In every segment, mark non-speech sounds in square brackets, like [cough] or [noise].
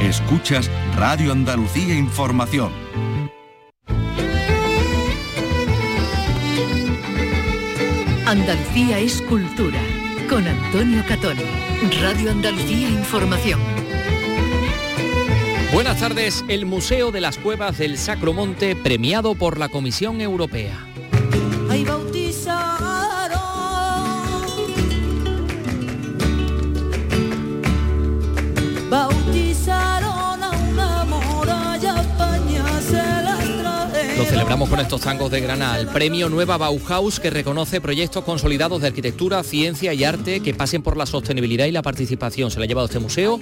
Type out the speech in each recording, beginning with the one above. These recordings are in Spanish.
Escuchas Radio Andalucía Información. Andalucía es cultura. Con Antonio Catón. Radio Andalucía Información. Buenas tardes. El Museo de las Cuevas del Sacromonte premiado por la Comisión Europea. Lo celebramos con estos tangos de Granada. El premio Nueva Bauhaus que reconoce proyectos consolidados de arquitectura, ciencia y arte que pasen por la sostenibilidad y la participación. Se le ha llevado este museo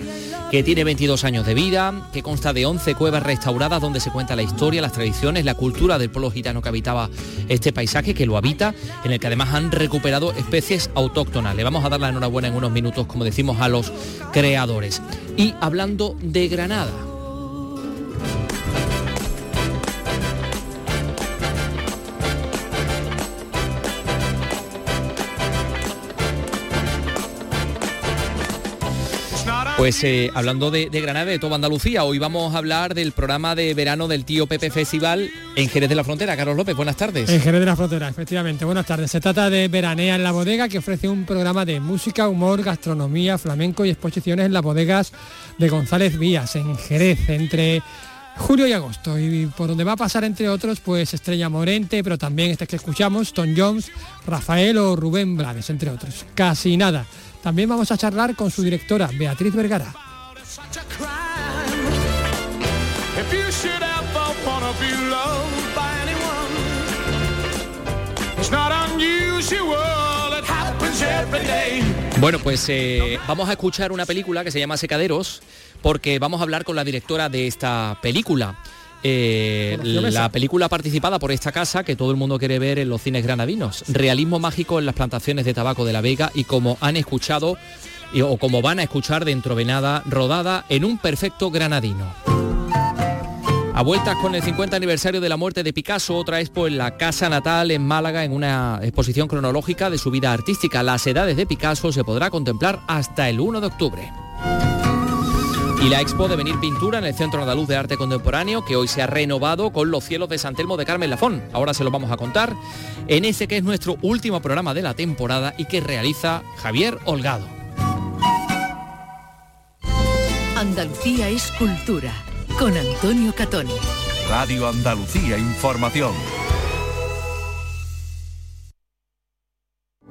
que tiene 22 años de vida, que consta de 11 cuevas restauradas donde se cuenta la historia, las tradiciones, la cultura del pueblo gitano que habitaba este paisaje, que lo habita, en el que además han recuperado especies autóctonas. Le vamos a dar la enhorabuena en unos minutos, como decimos, a los creadores. Y hablando de Granada. Pues eh, hablando de, de Granada, de toda Andalucía, hoy vamos a hablar del programa de verano del Tío Pepe Festival en Jerez de la Frontera. Carlos López, buenas tardes. En Jerez de la Frontera, efectivamente. Buenas tardes. Se trata de Veranea en la Bodega, que ofrece un programa de música, humor, gastronomía, flamenco y exposiciones en las bodegas de González Vías, en Jerez, entre julio y agosto. Y por donde va a pasar, entre otros, pues Estrella Morente, pero también este que escuchamos, Tom Jones, Rafael o Rubén Blades, entre otros. Casi nada. También vamos a charlar con su directora, Beatriz Vergara. Bueno, pues eh, vamos a escuchar una película que se llama Secaderos, porque vamos a hablar con la directora de esta película. Eh, la película participada por esta casa que todo el mundo quiere ver en los cines granadinos. Realismo mágico en las plantaciones de tabaco de la Vega y como han escuchado y- o como van a escuchar dentro de nada, rodada en un perfecto granadino. A vueltas con el 50 aniversario de la muerte de Picasso, otra expo en la casa natal en Málaga en una exposición cronológica de su vida artística. Las edades de Picasso se podrá contemplar hasta el 1 de octubre. Y la expo de Venir Pintura en el Centro Andaluz de Arte Contemporáneo, que hoy se ha renovado con los cielos de San Telmo de Carmen Lafón. Ahora se lo vamos a contar en ese que es nuestro último programa de la temporada y que realiza Javier Holgado. Andalucía es cultura. Con Antonio Catón. Radio Andalucía Información.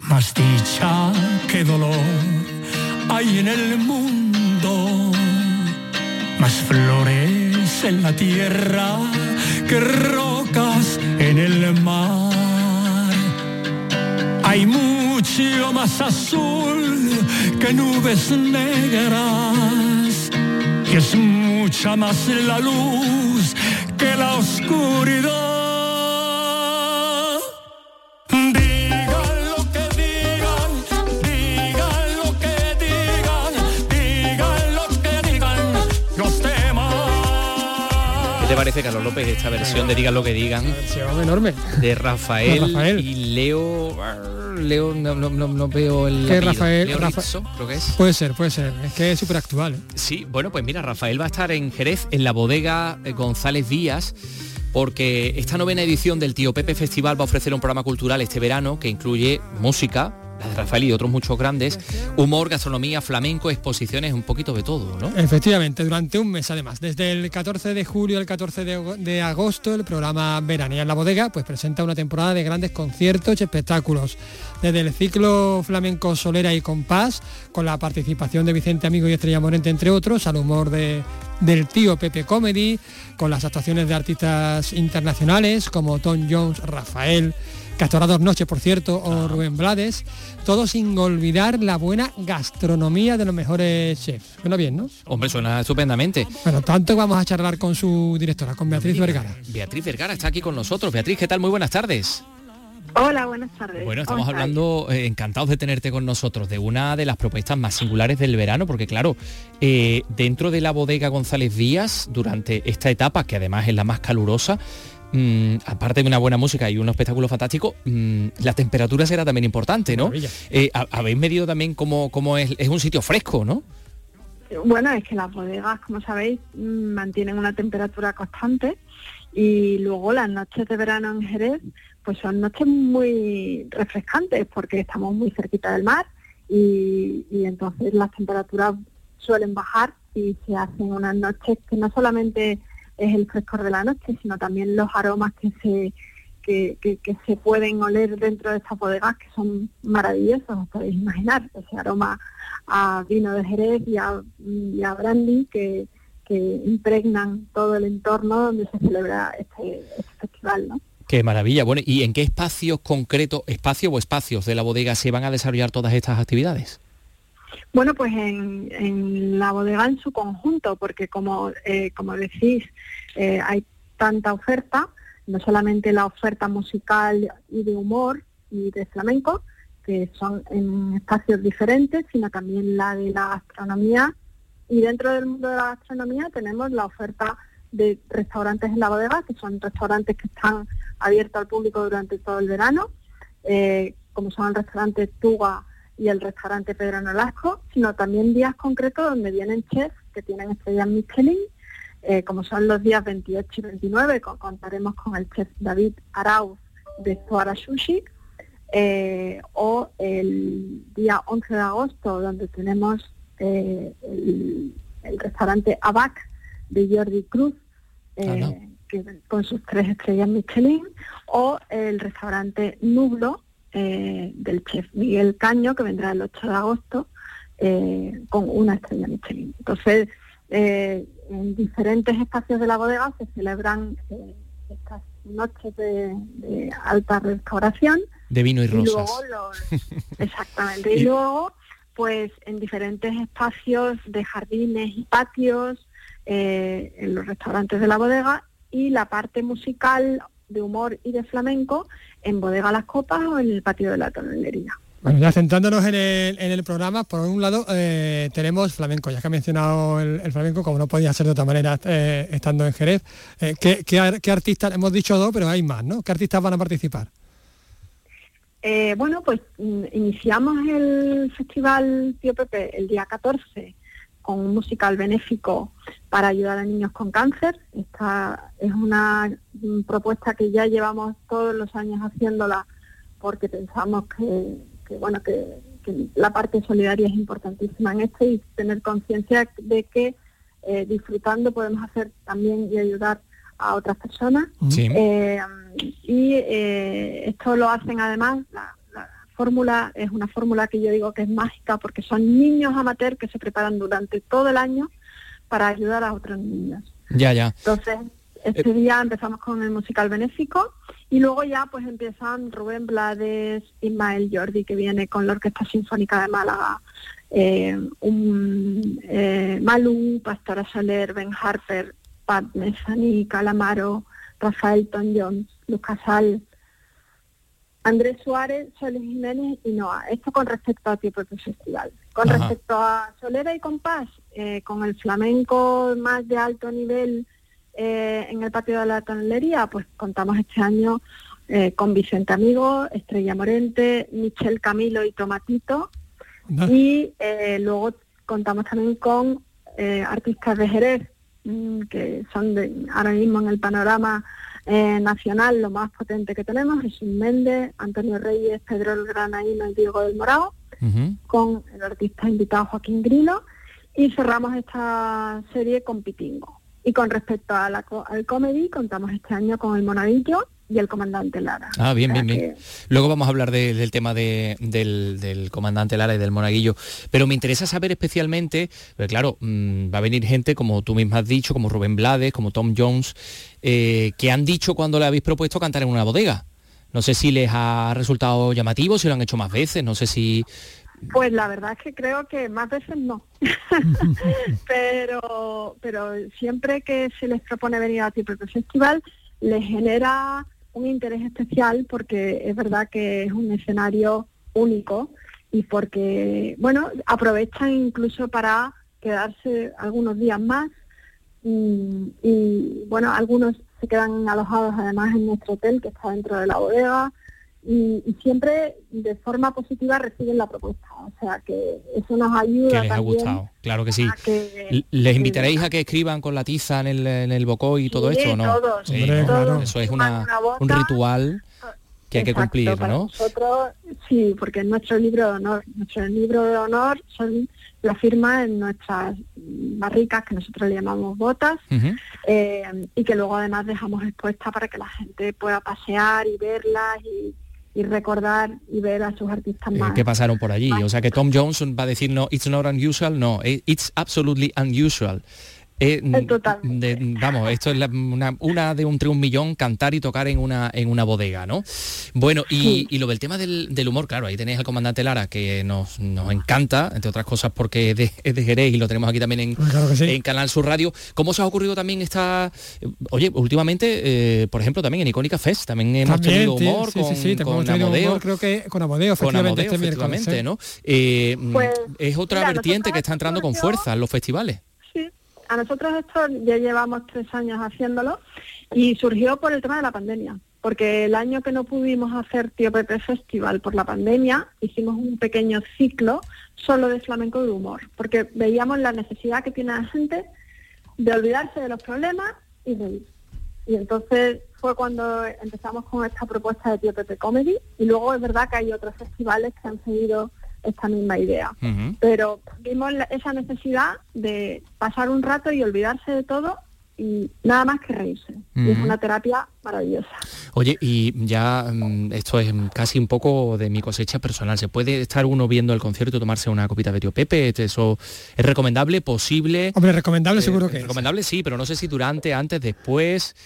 Más dicha que dolor hay en el mundo, más flores en la tierra que rocas en el mar. Hay mucho más azul que nubes negras y es mucha más la luz temas. ¿Qué te parece, Carlos López, esta versión de Digan lo que digan Versión enorme. de Rafael, y Leo... Leo, no, no- no- no veo el Que. Rafael- Leo Rafa- Rizzo, creo que es. Puede ser, puede ser. Es que es súper actual. ¿eh? Sí, bueno, pues mira, Rafael va a estar en Jerez, en la bodega eh, González Díaz, porque esta novena edición del Tío Pepe Festival va a ofrecer un programa cultural este verano que incluye música, la de Rafael y otros muchos grandes, humor, gastronomía, flamenco, exposiciones, un poquito de todo, ¿no? Efectivamente, durante un mes además. Desde el 14 de julio al 14 de, de agosto, el programa Veranía en la Bodega pues presenta una temporada de grandes conciertos y espectáculos. Desde el ciclo flamenco Solera y Compás, con la participación de Vicente Amigo y Estrella Morente, entre otros, al humor de del tío Pepe Comedy, con las actuaciones de artistas internacionales como Tom Jones, Rafael, Castora Dos Noches, por cierto, o Rubén Blades, todo sin olvidar la buena gastronomía de los mejores chefs. Suena bien, ¿no? Hombre, suena estupendamente. Bueno, tanto que vamos a charlar con su directora, con Beatriz Vergara. Beatriz Vergara está aquí con nosotros. Beatriz, ¿qué tal? Muy buenas tardes. Hola, buenas tardes. Bueno, ¿Cómo estamos hablando, eh, encantados de tenerte con nosotros, de una de las propuestas más singulares del verano, porque claro, eh, dentro de la bodega González Díaz, durante esta etapa, que además es la más calurosa, mm, aparte de una buena música y un espectáculo fantástico, mm, la temperatura será también importante, ¿no? Eh, ha- Habéis medido también cómo, cómo es, es un sitio fresco, ¿no? Bueno, es que las bodegas, como sabéis, mm, mantienen una temperatura constante y luego las noches de verano en Jerez, pues son noches muy refrescantes porque estamos muy cerquita del mar y, y entonces las temperaturas suelen bajar y se hacen unas noches que no solamente es el frescor de la noche, sino también los aromas que se que, que- se pueden oler dentro de estas bodegas que son maravillosos, os podéis imaginar, ese aroma a vino de Jerez y a, brandy que, que impregnan todo el entorno donde se celebra este, este festival, ¿no? Qué maravilla. Bueno, ¿y en qué espacios concretos, espacio o espacios de la bodega se van a desarrollar todas estas actividades? Bueno, pues en, la bodega en su conjunto, porque como, eh, como decís, eh, hay tanta oferta, no solamente la oferta musical y de humor y de flamenco, que son en espacios diferentes, sino también la de la gastronomía. Y dentro del mundo de la gastronomía tenemos la oferta de restaurantes en la bodega, que son restaurantes que están abiertos al público durante todo el verano, eh, como son el restaurante Tuga y el restaurante Pedro Nolasco, sino también días concretos donde vienen chefs que tienen estrellas Michelin, eh, como son los días 28 y 29, con- contaremos con el chef David Arauz de Zoara Sushi, eh, o el día 11 de agosto, donde tenemos eh, el, el restaurante Abac de Jordi Cruz, eh, que, con sus tres estrellas Michelin, o el restaurante Nublo eh, del chef Miguel Caño, que vendrá el 8 de agosto, eh, con una estrella Michelin. Entonces, eh, en diferentes espacios de la bodega se celebran estas noches de, de alta restauración De vino y y rosas. luego los, [laughs] exactamente y luego pues en diferentes espacios de jardines y patios en los restaurantes de la bodega y la parte musical de humor y de flamenco en bodega Las Copas o en el patio de la tonelería. Bueno, ya centrándonos en el, en el programa, por un lado eh, tenemos flamenco, ya que ha mencionado el, el flamenco, como no podía ser de otra manera eh, estando en Jerez. Eh, ¿qué, qué artistas? Hemos dicho dos, pero hay más, ¿no? ¿Qué artistas van a participar? Eh, bueno, pues mm, iniciamos el festival Tío Pepe el día 14 con un musical benéfico para ayudar a niños con cáncer. Esta es una propuesta que ya llevamos todos los años haciéndola porque pensamos que, que, bueno que, que la parte solidaria es importantísima en esto y tener conciencia de que eh, disfrutando podemos hacer también y ayudar a otras personas. Sí. Eh, y eh, esto lo hacen además, la fórmula es una fórmula que yo digo que es mágica porque son niños amateurs que se preparan durante todo el año para ayudar a otros niños. Ya, ya. Entonces, este día empezamos con el musical benéfico y luego ya pues empiezan Rubén Blades, Ismael Jordi, que viene con la Orquesta Sinfónica de Málaga, eh, un, eh, Malú, Pastora Soler, Ben Harper, Pat Mesani, Calamaro, Rafael Ton Jones, Luz Casal, Andrés Suárez, Soles Jiménez y Noah. Esto con respecto a Tipo de Festival. Con Ajá. respecto a Solera y Compás, eh, con el flamenco más de alto nivel eh, en el patio de la tonelería, pues contamos este año eh, con Vicente Amigo, Estrella Morente, Michel Camilo y Tomatito. ¿No? Y eh, luego contamos también con artistas de Jerez, mm, que son de, ahora mismo en el panorama eh, nacional lo más potente que tenemos, Jesús Méndez, Antonio Reyes, Pedro el Granaíno y Diego del Morao, Ujú. con el artista invitado Joaquín Grilo, y cerramos esta serie con Pitingo. Y con respecto a la al comedy, contamos este año con El Monadillo, y el comandante Lara. Ah, bien, O sea bien, bien. que- Luego vamos a hablar de- del tema de- del, del comandante Lara y del monaguillo. Pero me interesa saber especialmente, porque claro, mm, va a venir gente, como tú misma has dicho, como Rubén Blades, como Tom Jones, eh, que han dicho cuando le habéis propuesto cantar en una bodega. No sé si les ha resultado llamativo, si lo han hecho más veces, no sé si... Pues la verdad es que creo que más veces no. [laughs] pero, pero siempre que se les propone venir a Triple Festival, les genera un interés especial porque es verdad que es un escenario único y porque, bueno, aprovechan incluso para quedarse algunos días más mm, y, bueno, algunos se quedan alojados además en nuestro hotel que está dentro de la bodega y, y siempre de forma positiva reciben la propuesta. O sea que eso nos ayuda que les ha también gustado. Claro que sí. que- ¿Les invitaréis a que escriban con la tiza en el, en el bocó y todo esto no? todos, Sí, Hombre, ¿no? claro. Eso es una, una un ritual que hay que Exacto, cumplir, para ¿no? Nosotros, sí, porque en nuestro libro de honor, nuestro libro de honor son la firma en nuestras barricas que nosotros le llamamos botas eh, y que luego además dejamos expuestas para que la gente pueda pasear y verlas y, y recordar y ver a sus artistas eh, más. que pasaron por allí. O sea que Tom Jones va a decir no, it's not unusual, no, eh, it's absolutely unusual. Eh, Eh, de- vamos, esto es la- una, una de un, un millón cantar y tocar en una en una bodega, ¿no? Bueno, y, Sí. y lo del tema del, del humor, claro, ahí tenéis al comandante Lara que nos, nos encanta, entre otras cosas porque es de, es de Jerez y lo tenemos aquí también en, Pues claro que sí. en Canal Sur Radio. ¿Cómo se os ha ocurrido también esta... Oye, últimamente, eh, por ejemplo, también en Icónica Fest, también hemos También, tenido humor sí, con, sí, con tenido Amodeo humor, creo que con Amodeo, con efectivamente, Amodeo, este efectivamente. ¿no? Eh, Pues, es otra mira, vertiente que está entrando con fuerza en los festivales. A nosotros esto ya llevamos tres años haciéndolo y surgió por el tema de la pandemia, porque el año que no pudimos hacer Tío Pepe Festival por la pandemia, hicimos un pequeño ciclo solo de flamenco y humor, porque veíamos la necesidad que tiene la gente de olvidarse de los problemas y reír. Y entonces fue cuando empezamos con esta propuesta de Tío Pepe Comedy y luego es verdad que hay otros festivales que han seguido esta misma idea pero vimos la- esa necesidad de pasar un rato y olvidarse de todo y nada más que reírse. Y es una terapia maravillosa. Oye, y ya mm, esto es casi un poco de mi cosecha personal. ¿Se puede estar uno viendo el concierto y tomarse una copita de tío Pepe? ¿Eso es recomendable, posible? Hombre, recomendable Eh, seguro que es. Recomendable sí, pero no sé si durante, antes, después.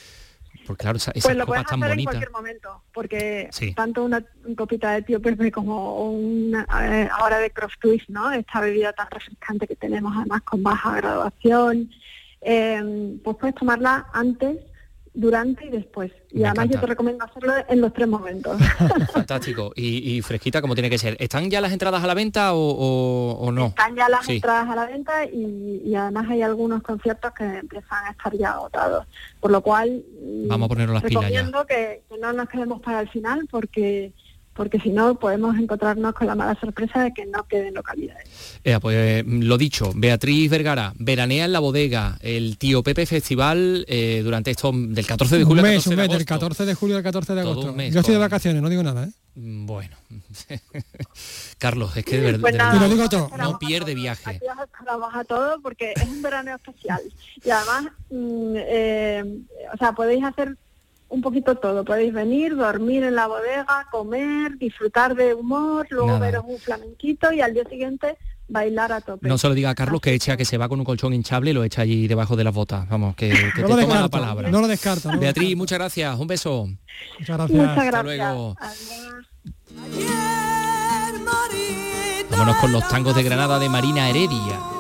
Porque claro, esa- esas Pues lo puedes hacer en cualquier momento, porque Sí. tanto una copita de tío Pepe como una eh, ahora de Cross Twist, ¿no? Esta bebida tan refrescante que tenemos además con baja graduación, eh, pues puedes tomarla antes, durante y después. Y Me además encanta. yo te recomiendo hacerlo en los tres momentos. [laughs] Fantástico. Y, y fresquita como tiene que ser. ¿Están ya las entradas a la venta o, o- o no? Están ya las Sí. entradas a la venta y, y además hay algunos conciertos que empiezan a estar ya agotados. Por lo cual Vamos a ponernos las pilas ya. recomiendo que, que no nos quedemos para el final porque porque si no podemos encontrarnos con la mala sorpresa de que no queden localidades. Eh, pues eh, lo dicho, Beatriz Vergara, veranea en la bodega, el tío Pepe Festival eh, durante esto del 14 de Un julio al mes, 14 un de mes, del agosto. 14 de julio al 14 de agosto. un mes Yo estoy de vacaciones, no digo nada, ¿eh? Mm, Bueno, [laughs] Carlos, es que de, Pues de nada, verdad digo todo. esperamos no pierde viaje. Aquí os esperamos a todos porque es un verano especial. Y además, mm, eh, o sea, podéis hacer un poquito todo. Podéis venir, dormir en la bodega, comer, disfrutar de humor, luego Nada. veros un flamenquito y al día siguiente bailar a tope. No se lo diga a Carlos que echa que se va con un colchón hinchable y lo echa allí debajo de las botas. Vamos, que, que [laughs] No te lo toma la palabra. no lo no lo Beatriz, descarto. muchas gracias. Un beso. Muchas gracias. Muchas Hasta gracias. luego. Adiós. Vámonos con los tangos de Granada de Marina Heredia.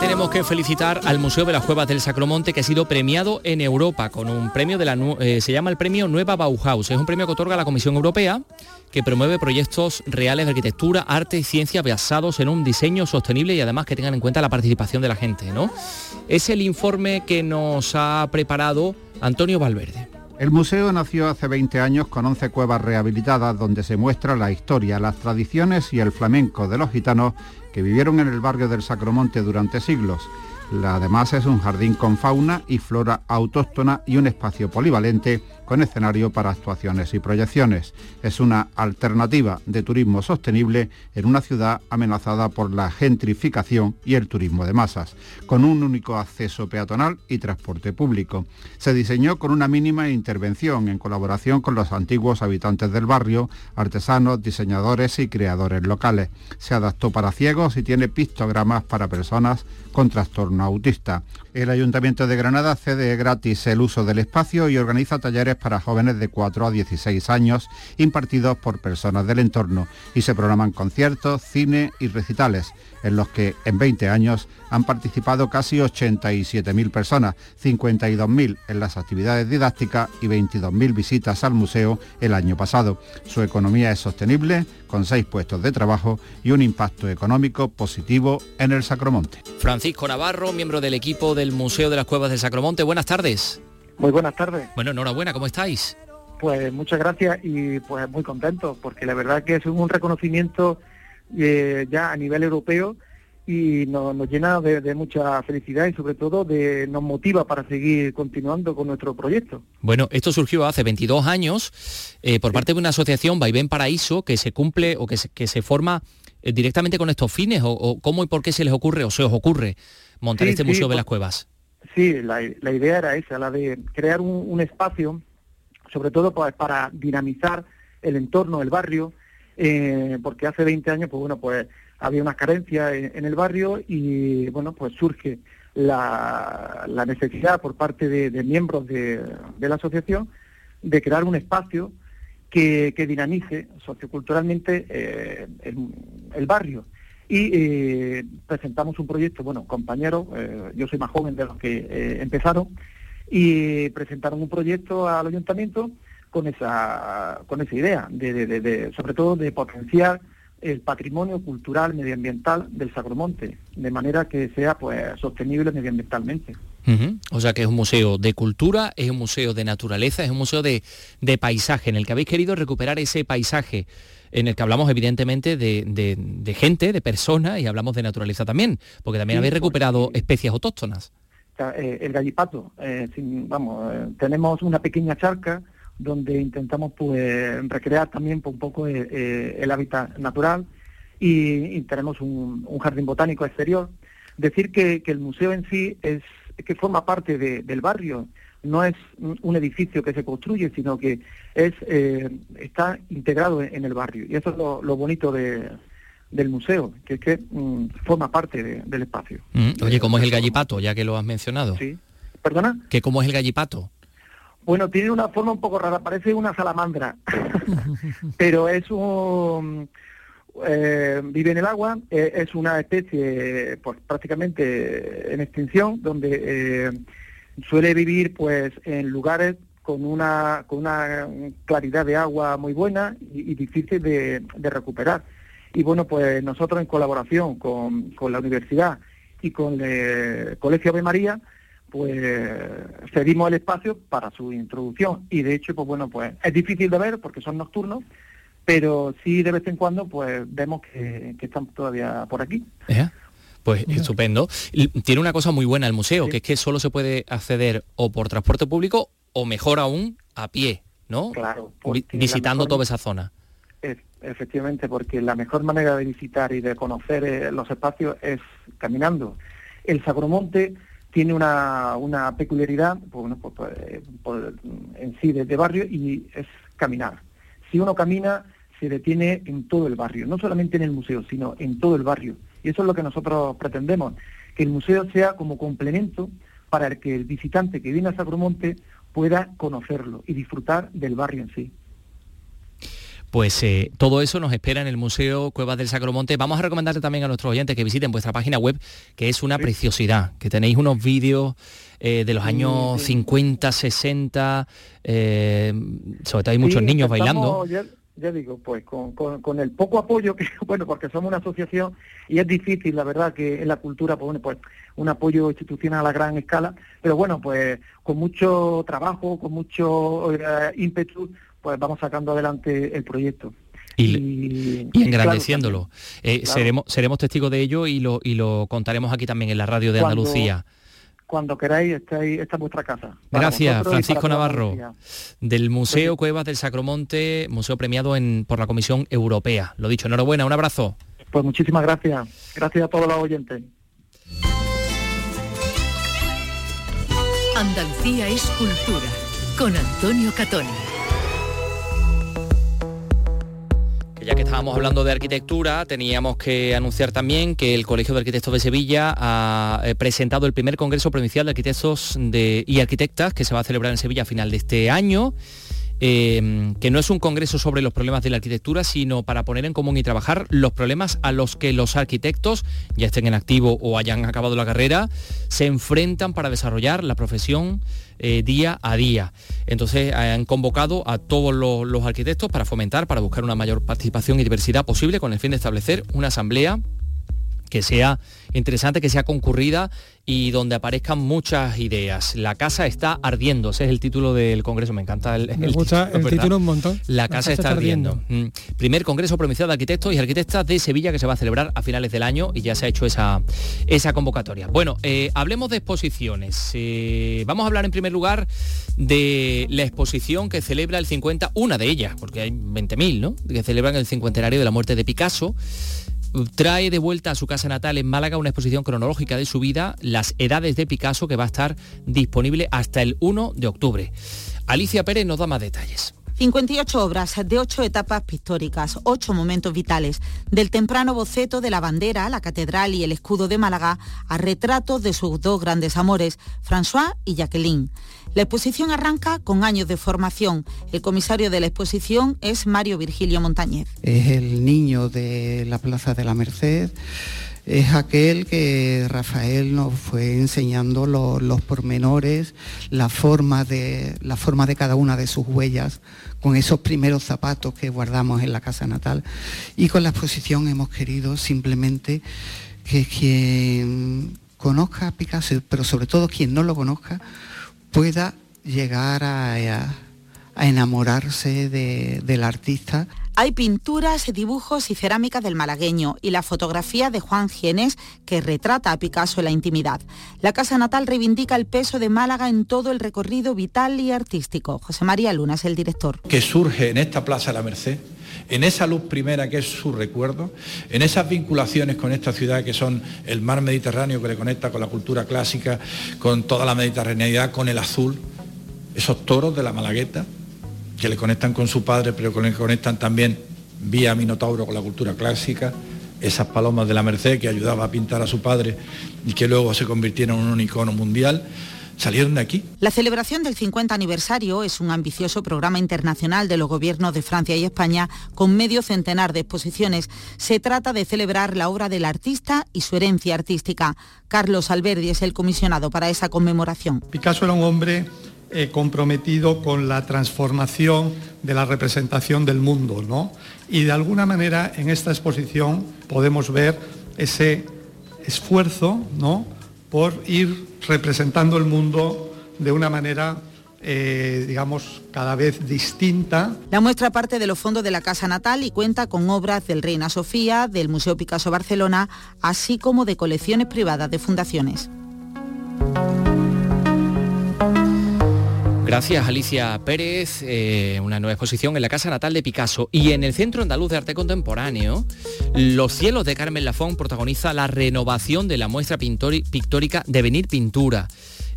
Tenemos que felicitar al Museo de las Cuevas del Sacromonte que ha sido premiado en Europa con un premio de la eh, se llama el premio Nueva Bauhaus. Es un premio que otorga la Comisión Europea que promueve proyectos reales de arquitectura, arte y ciencia basados en un diseño sostenible y además que tengan en cuenta la participación de la gente, ¿no? Es el informe que nos ha preparado Antonio Valverde. El museo nació hace 20 años con 11 cuevas rehabilitadas donde se muestra la historia, las tradiciones y el flamenco de los gitanos que vivieron en el barrio del Sacromonte durante siglos. La además es un jardín con fauna y flora autóctona y un espacio polivalente con escenario para actuaciones y proyecciones. Es una alternativa de turismo sostenible en una ciudad amenazada por la gentrificación y el turismo de masas, con un único acceso peatonal y transporte público. Se diseñó con una mínima intervención en colaboración con los antiguos habitantes del barrio, artesanos, diseñadores y creadores locales. Se adaptó para ciegos y tiene pictogramas para personas con trastorno autista. El Ayuntamiento de Granada cede gratis el uso del espacio y organiza talleres para jóvenes de 4 a 16 años impartidos por personas del entorno y se programan conciertos, cine y recitales en los que en 20 años han participado casi 87.000 personas, 52.000 en las actividades didácticas y 22.000 visitas al museo el año pasado. Su economía es sostenible, con seis puestos de trabajo y un impacto económico positivo en el Sacromonte. Francisco Navarro, miembro del equipo del Museo de las Cuevas del Sacromonte. Buenas tardes. Muy buenas tardes. Bueno, enhorabuena, ¿cómo estáis? Pues muchas gracias y pues muy contento porque la verdad que es un reconocimiento eh, ya a nivel europeo y nos, nos llena de, de mucha felicidad y sobre todo de, nos motiva para seguir continuando con nuestro proyecto. Bueno, esto surgió hace 22 años eh, por parte de una asociación, Vaivén Paraíso, que se cumple o que se, que se forma eh, directamente con estos fines, o, o cómo y por qué se les ocurre o se os ocurre montar Sí, este sí, Museo de pues- las Cuevas. Sí, la, la idea era esa, la de crear un, un espacio, sobre todo para dinamizar el entorno, el barrio, eh, porque hace 20 años, pues bueno, pues había unas carencias en, en el barrio y bueno, pues surge la, la necesidad por parte de, de miembros de, de la asociación de crear un espacio que, que dinamice socioculturalmente eh, el, el barrio. Y eh, presentamos un proyecto, bueno, compañeros, eh, yo soy más joven de los que eh, empezaron, y presentaron un proyecto al ayuntamiento con esa, con esa idea, de, sobre todo de potenciar el patrimonio cultural medioambiental del Sacromonte, de manera que sea pues sostenible medioambientalmente. O sea que es un museo de cultura, es un museo de naturaleza, es un museo de, de paisaje, en el que habéis querido recuperar ese paisaje, en el que hablamos evidentemente de, de- de gente, de personas, y hablamos de naturaleza también, porque también Sí, habéis recuperado especies autóctonas. Eh, el gallipato, eh, sin- vamos, eh, tenemos una pequeña charca donde intentamos pues recrear también pues, un poco eh, el hábitat natural y, y tenemos un, un jardín botánico exterior. Decir que, que el museo en sí es que forma parte de- del barrio, no es un edificio que se construye, sino que es eh, está integrado en, el barrio. Y eso es lo, lo bonito de- del museo, que es que mm, forma parte de- del espacio. Mm. Oye, ¿cómo es el gallipato, ya que lo has mencionado? Sí. ¿Perdona? ¿Que cómo es el gallipato? Bueno, tiene una forma un poco rara, parece una salamandra, [laughs] pero es un... eh, vive en el agua, eh, es una especie pues prácticamente en extinción, donde eh, suele vivir pues en lugares con una, con una claridad de agua muy buena y, difícil de, recuperar. Y bueno, pues nosotros en colaboración con, con la universidad y con el Colegio Ave María, pues cedimos el espacio para su introducción y de hecho pues bueno pues es difícil de ver porque son nocturnos pero sí de vez en cuando pues vemos que, están todavía por aquí ¿Eh? Pues estupendo. Tiene una cosa muy buena el museo, que es que solo se puede acceder o por transporte público o mejor aún a pie, ¿no? Claro, visitando mejor- toda esa zona. Es- efectivamente porque la mejor manera de visitar y de conocer eh, los espacios es caminando el Sagromonte tiene una, una peculiaridad pues, bueno, pues, pues, eh, por- en sí de, de barrio y es caminar. Si uno camina, se detiene en todo el barrio, no solamente en el museo, sino en todo el barrio. Y eso es lo que nosotros pretendemos, que el museo sea como complemento para el que el visitante que viene a Sagromonte pueda conocerlo y disfrutar del barrio en sí. Pues eh, todo eso nos espera en el Museo Cuevas del Sacromonte. Vamos a recomendarle también a nuestros oyentes que visiten vuestra página web, que es una preciosidad, que tenéis unos vídeos eh, de los años 50, 60, eh, sobre todo hay muchos niños bailando. Ya, ya digo, pues con, con- con el poco apoyo que, [laughs] bueno, porque somos una asociación y es difícil, la verdad, que en la cultura, pues bueno, pues un apoyo institucional a gran escala, pero bueno, pues con mucho trabajo, con mucho eh, ímpetu, pues vamos sacando adelante el proyecto. Y, Y, y engrandeciéndolo. Eh, Claro. seremos, seremos testigos de ello y lo, y lo contaremos aquí también en la radio de Cuando- Andalucía. Cuando queráis, estáis, esta es vuestra casa. Gracias, Francisco Navarro, del Museo Cuevas del Sacromonte, museo premiado en, por la Comisión Europea. Lo dicho, enhorabuena, un abrazo. Pues muchísimas gracias. Gracias a todos los oyentes. Andalucía es cultura. Con Antonio Catoni. Ya que estábamos hablando de arquitectura, teníamos que anunciar también que el Colegio de Arquitectos de Sevilla ha eh, presentado el primer Congreso Provincial de Arquitectos y Arquitectas que se va a celebrar en Sevilla a final de este año. eh, que no es un congreso sobre los problemas de la arquitectura, sino para poner en común y trabajar los problemas a los que los arquitectos, ya estén en activo o hayan acabado la carrera, se enfrentan para desarrollar la profesión eh, día a día. Entonces han convocado a todos los, los arquitectos para fomentar, para buscar una mayor participación y diversidad posible con el fin de establecer una asamblea que sea interesante, que sea concurrida y donde aparezcan muchas ideas. La casa está ardiendo, ese es el título del Congreso, me encanta el, Me el gusta título, el título un montón. La casa está ardiendo. Mm. Primer Congreso Provincial de Arquitectos y Arquitectas de Sevilla que se va a celebrar a finales del año y ya se ha hecho esa, esa convocatoria. Bueno, eh, hablemos de exposiciones. Eh, vamos a hablar en primer lugar de la exposición que celebra el 50, una de ellas, porque hay 20.000, ¿no? Que celebran el cincuentenario de la muerte de Picasso trae de vuelta a su casa natal en Málaga una exposición cronológica de su vida, Las Edades de Picasso, que va a estar disponible hasta el 1 de octubre. Alicia Pérez nos da más detalles. 58 obras de ocho etapas pictóricas, ocho momentos vitales, del temprano boceto de la bandera, la catedral y el escudo de Málaga, a retratos de sus dos grandes amores, François y Jacqueline. La exposición arranca con años de formación. El comisario de la exposición es Mario Virgilio Montañez. es el niño de la Plaza de la Merced, es aquel que Rafael nos fue enseñando lo- los pormenores, la forma, de, la forma de cada una de sus huellas, con esos primeros zapatos que guardamos en la casa natal. Y con la exposición hemos querido simplemente que quien conozca a Picasso, pero sobre todo quien no lo conozca, pueda llegar a, a- a enamorarse de- del artista Hay pinturas, dibujos y cerámica del malagueño y la fotografía de Juan Gienes que retrata a Picasso en la intimidad. La casa natal reivindica el peso de Málaga en todo el recorrido vital y artístico. José María Luna es el director. que surge en esta Plaza de la Merced, en esa luz primera que es su recuerdo, en esas vinculaciones con esta ciudad que son el mar Mediterráneo que le conecta con la cultura clásica, con toda la mediterraneidad, con el azul, esos toros de la Malagueta que le conectan con su padre, pero que le conectan también vía Minotauro con la cultura clásica, esas palomas de la Merced que ayudaba a pintar a su padre y que luego se convirtieron en un icono mundial, salieron de aquí. La celebración del 50 aniversario es un ambicioso programa internacional de los gobiernos de Francia y España con medio centenar de exposiciones. Se trata de celebrar la obra del artista y su herencia artística. Carlos Alberdi es el comisionado para esa conmemoración. Picasso era un hombre eh, comprometido con la transformación de la representación del mundo, ¿no? Y de alguna manera en esta exposición podemos ver ese esfuerzo, ¿no? Por ir representando el mundo de una manera, eh, digamos, cada vez distinta, La muestra parte de los fondos de la Casa Natal y cuenta con obras del Reina Sofía, del Museo Picasso Barcelona, así como de colecciones privadas de fundaciones. Gracias Alicia Pérez, eh, una nueva exposición en la Casa Natal de Picasso y en el Centro Andaluz de Arte Contemporáneo, Los cielos de Carmen Lafón protagoniza la renovación de la muestra pictórica Devenir Pintura.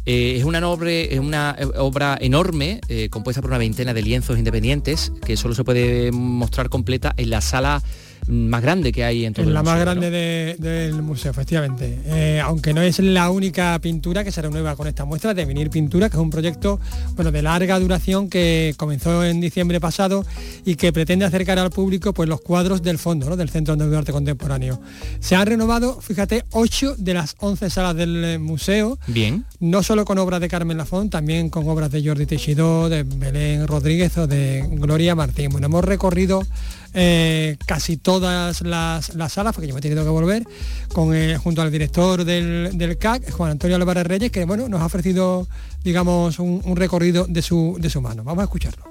Eh, es una, eh, obra enorme, compuesta por una veintena de lienzos independientes, que solo se puede mostrar completa en la sala más grande que hay en todo Es el la más grande de- del museo, efectivamente. Eh, aunque no es la única pintura que se renueva con esta muestra, de Venir Pintura, que es un proyecto bueno, de larga duración que comenzó en diciembre pasado y que pretende acercar al público pues, los cuadros del fondo, ¿no? del Centro de Arte Contemporáneo. Se han renovado, fíjate, 8 de las 11 salas del eh, museo, Bien. no solo con obras de Carmen Lafont, también con obras de Jordi Teixidó, de Belén Rodríguez o de Gloria Martín. Bueno, hemos recorrido eh, casi todas las, las salas, porque yo me he tenido que volver, con, junto al director del, del CAC, Juan Antonio Álvarez Reyes, que bueno, nos ha ofrecido, digamos, un, un recorrido de su, de su mano. Vamos a escucharlo.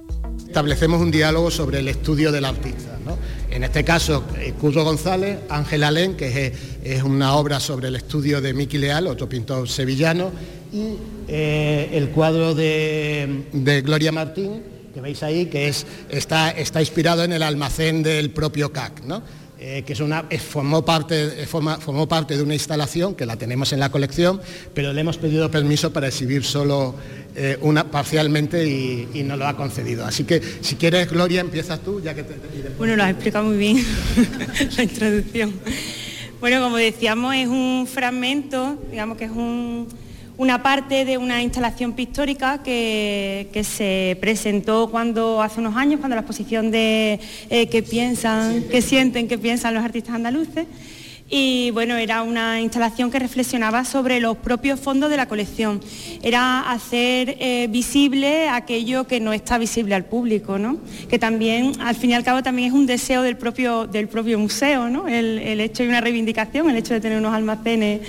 establecemos un diálogo sobre el estudio del artista. ¿no? En este caso, eh, Curro González, Ángel Alén, que es, es una obra sobre el estudio de Miki Leal, otro pintor sevillano, y eh, el cuadro de, de Gloria Martín, veis ahí, que es, está, está inspirado en el almacén del propio CAC, ¿no? Eh, que es una, es- formó, parte, eh, forma- formó parte de una instalación que la tenemos en la colección, pero le hemos pedido permiso para exhibir solo eh, una parcialmente y, nos lo ha concedido. Así que si quieres, Gloria, empiezas tú, ya que te... Bueno, lo has explicado muy bien [laughs] la introducción. Bueno, como decíamos, es un fragmento, digamos que es un- una parte de una instalación pictórica que, que se presentó cuando hace unos años, cuando la exposición de eh, que piensan, que sienten, que piensan los artistas andaluces. Y bueno, era una instalación que reflexionaba sobre los propios fondos de la colección. Era hacer eh, visible aquello que no está visible al público, ¿no? Que también, al fin y al cabo, también es un deseo del propio, del propio museo, ¿no? El, el hecho y una reivindicación, el hecho de tener unos almacenes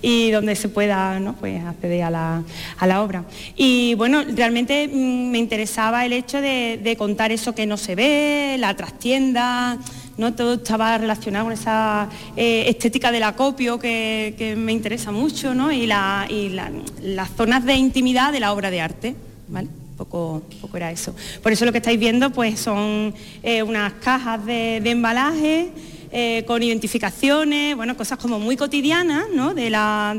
y donde se pueda ¿no? pues acceder a la, a la obra. Y bueno, realmente mm, me interesaba el hecho de, de contar eso que no se ve, la trastienda, ¿no? Todo estaba relacionado con esa eh, estética del acopio que, me interesa mucho, ¿no? Y, la- y la- las zonas de intimidad de la obra de arte, ¿vale? Poco, poco era eso. Por eso lo que estáis viendo pues son eh, unas cajas de, embalaje eh, con identificaciones, bueno, cosas como muy cotidianas, ¿no? De la,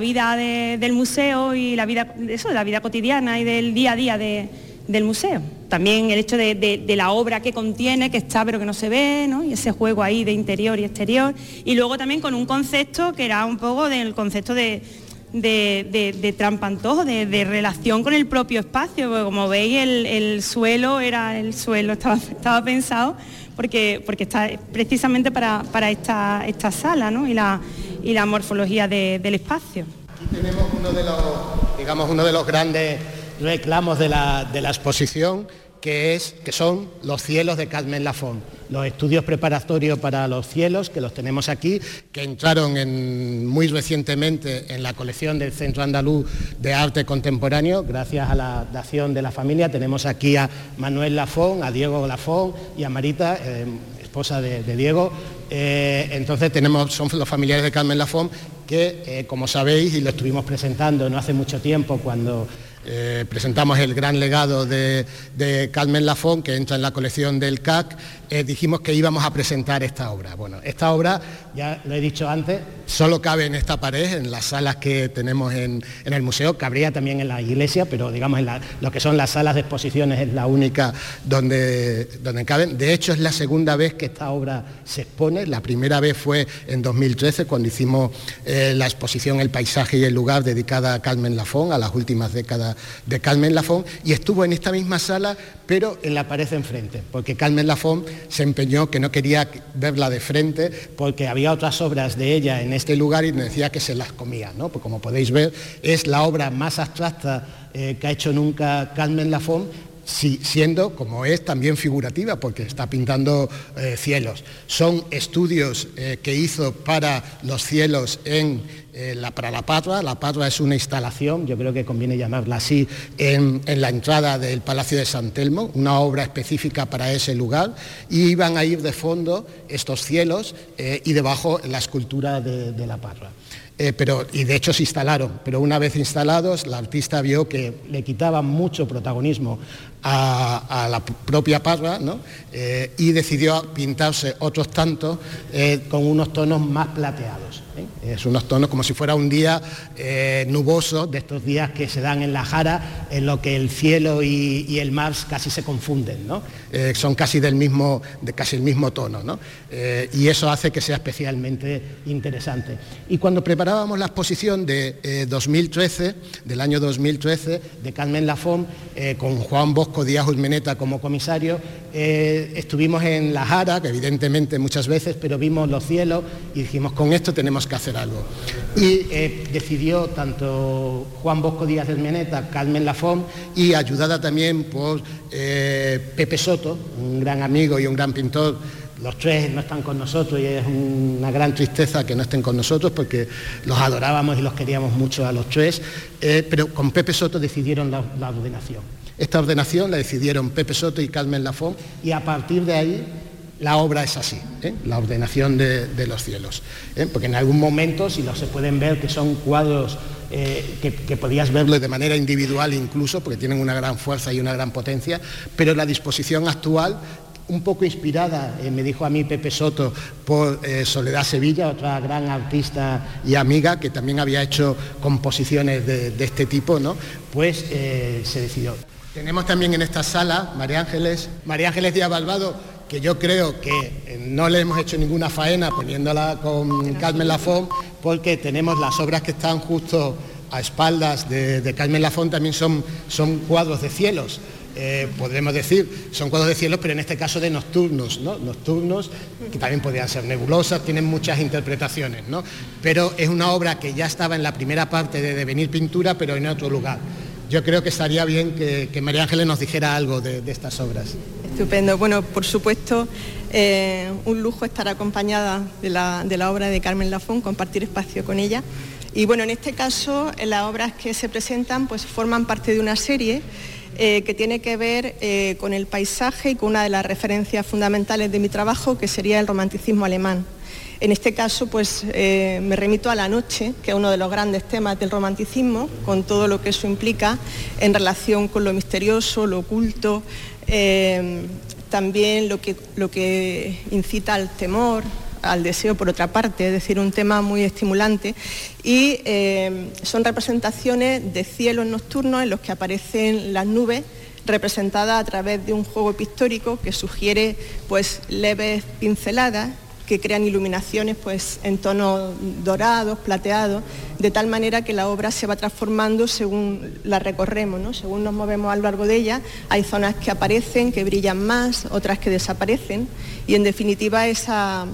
vida de- del museo y la vida, eso, de la vida cotidiana y del día a día de- del museo. También el hecho de, de- la obra que contiene, que está pero que no se ve, ¿no? y ese juego ahí de interior y exterior. Y luego también con un concepto que era un poco del concepto de, de, trampantojo, de, relación con el propio espacio, porque como veis el, el suelo era el suelo, estaba, [laughs] estaba pensado porque, porque está precisamente para, para esta, esta sala ¿no? y, la, y la morfología de- del espacio. Aquí tenemos uno de los, digamos, uno de los grandes reclamos de la, exposición, que, es, que son los cielos de Carmen Lafón, los estudios preparatorios para los cielos, que los tenemos aquí, que entraron en- muy recientemente en la colección del Centro Andaluz de Arte Contemporáneo, gracias a la dación de la familia. Tenemos aquí a Manuel Lafón, a Diego Lafón y a Marita, eh, esposa de, de Diego. Eh, entonces tenemos, son los familiares de Carmen Lafón que, eh, como sabéis, y lo estuvimos presentando no hace mucho tiempo cuando eh, presentamos el gran legado de, Carmen Lafón, que entra en la colección del CAC, eh, dijimos que íbamos a presentar esta obra. Bueno, esta obra, ya lo he dicho antes, solo cabe en esta pared, en las salas que tenemos en, el museo, cabría también en la iglesia, pero digamos en lo que son las salas de exposiciones es la única donde, donde caben. De hecho, es la segunda vez que esta obra se expone. La primera vez fue en 2013, cuando hicimos eh, la exposición El paisaje y el lugar dedicada a Carmen Lafón, a las últimas décadas de Carmen Lafón, y estuvo en esta misma sala, pero en la pared enfrente, porque Carmen Lafón se empeñó que no quería verla de frente, porque había otras obras de ella en este lugar y decía que se las comía, ¿no? Pues como podéis ver, es la obra más abstracta eh, que ha hecho nunca Carmen Lafón, si- siendo como es también figurativa porque está pintando eh, cielos. Son estudios eh, que hizo para los cielos en, eh, para la Patra. La Patra es una instalación, yo creo que conviene llamarla así, en, la entrada del Palacio de San Telmo, una obra específica para ese lugar, y iban a ir de fondo estos cielos eh, y debajo la escultura de, la Patra. Eh, pero, y de hecho se instalaron, pero una vez instalados, la artista vio que le quitaba mucho protagonismo a, la propia parra ¿no? Y decidió pintarse otros tantos con unos tonos más plateados. ¿Eh? Es unos tonos como si fuera un día eh, nuboso, de estos días que se dan en la Jara, en lo que el cielo y, y el mar casi se confunden, ¿no? Eh, son casi del mismo, de casi el mismo tono, ¿no? Eh, y eso hace que sea especialmente interesante. Y cuando preparábamos la exposición de eh, 2013, del año 2013, de Carmen Lafón, eh, con Juan Bosco Díaz Urmeneta como comisario, eh, estuvimos en La Jara, que evidentemente muchas veces, pero vimos los cielos y dijimos, con esto tenemos que hacer algo. Y eh, decidió tanto Juan Bosco Díaz Urmeneta, Carmen Lafón, y ayudada también por eh, Pepe Soto, un gran amigo y un gran pintor, los tres no están con nosotros y es una gran tristeza que no estén con nosotros porque los adorábamos y los queríamos mucho a los tres, eh, pero con Pepe Soto decidieron la, ordenación. Esta ordenación la decidieron Pepe Soto y Carmen Lafón y a partir de ahí la obra es así, ¿eh? la ordenación de, los cielos. ¿eh? Porque en algún momento, si no se pueden ver que son cuadros eh, que, podías verlos de manera individual incluso, porque tienen una gran fuerza y una gran potencia, pero la disposición actual un poco inspirada, eh, me dijo a mí Pepe Soto, por eh, Soledad Sevilla, otra gran artista y amiga que también había hecho composiciones de, este tipo, ¿no? pues se decidió. Tenemos también en esta sala María Ángeles, María Ángeles Díaz Balbado, que yo creo que eh, no le hemos hecho ninguna faena poniéndola con Carmen Lafón, porque tenemos las obras que están justo a espaldas de, Carmen Lafón, también son, son cuadros de cielos. Eh, podremos decir, son cuadros de cielos, pero en este caso de nocturnos, ¿no? Nocturnos, que también podrían ser nebulosas, tienen muchas interpretaciones, ¿no? Pero es una obra que ya estaba en la primera parte de Devenir Pintura, pero en otro lugar. Yo creo que estaría bien que, María Ángeles nos dijera algo de estas obras. Estupendo. Bueno, por supuesto, eh, un lujo estar acompañada de la, de la obra de Carmen Lafón, compartir espacio con ella. Y bueno, en este caso, las obras que se presentan pues forman parte de una serie eh, que tiene que ver eh, con el paisaje y con una de las referencias fundamentales de mi trabajo, que sería el romanticismo alemán. En este caso, pues me remito a la noche, que es uno de los grandes temas del romanticismo, con todo lo que eso implica en relación con lo misterioso, lo oculto, eh, también lo que, lo que incita al temor, al deseo por otra parte, es decir, un tema muy estimulante. Y eh, son representaciones de cielos nocturnos en los que aparecen las nubes representadas a través de un juego pictórico que sugiere pues leves pinceladas que crean iluminaciones pues en tonos dorados, plateados, de tal manera que la obra se va transformando según la recorremos, ¿no? según nos movemos a lo largo de ella, hay zonas que aparecen, que brillan más, otras que desaparecen, y en definitiva esa,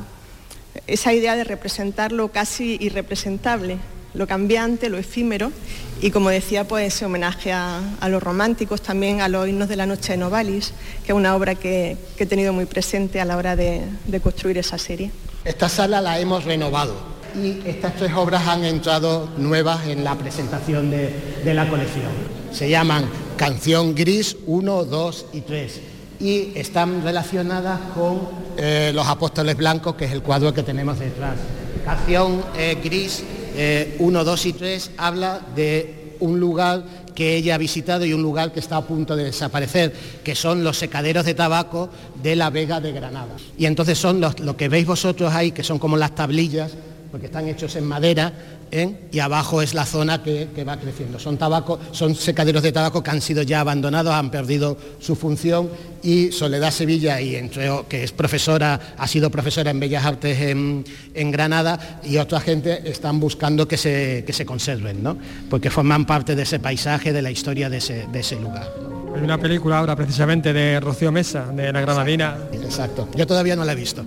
esa idea de representar lo casi irrepresentable, lo cambiante, lo efímero, y como decía, pues ese homenaje a, a los románticos, también a los himnos de la noche de Novalis, que es una obra que, que he tenido muy presente a la hora de, de construir esa serie. Esta sala la hemos renovado y estas tres obras han entrado nuevas en la presentación de, de la colección. Se llaman Canción Gris 1, 2 y 3 y están relacionadas con eh, Los Apóstoles Blancos, que es el cuadro que tenemos detrás. Canción eh, Gris eh, 1, 2 y 3 habla de un lugar que ella ha visitado y un lugar que está a punto de desaparecer, que son los secaderos de tabaco de la Vega de Granada. Y entonces son los, lo que veis vosotros ahí, que son como las tablillas, porque están hechos en madera, ¿eh? y abajo es la zona que, que, va creciendo. Son, tabaco, son secaderos de tabaco que han sido ya abandonados, han perdido su función y Soledad Sevilla, y entre, que es profesora, ha sido profesora en Bellas Artes en, en Granada, y otra gente están buscando que se, que se conserven, ¿no? porque forman parte de ese paisaje, de la historia de ese, de ese lugar. Hay una película ahora precisamente de Rocío Mesa, de la Granadina. Exacto, yo todavía no la he visto.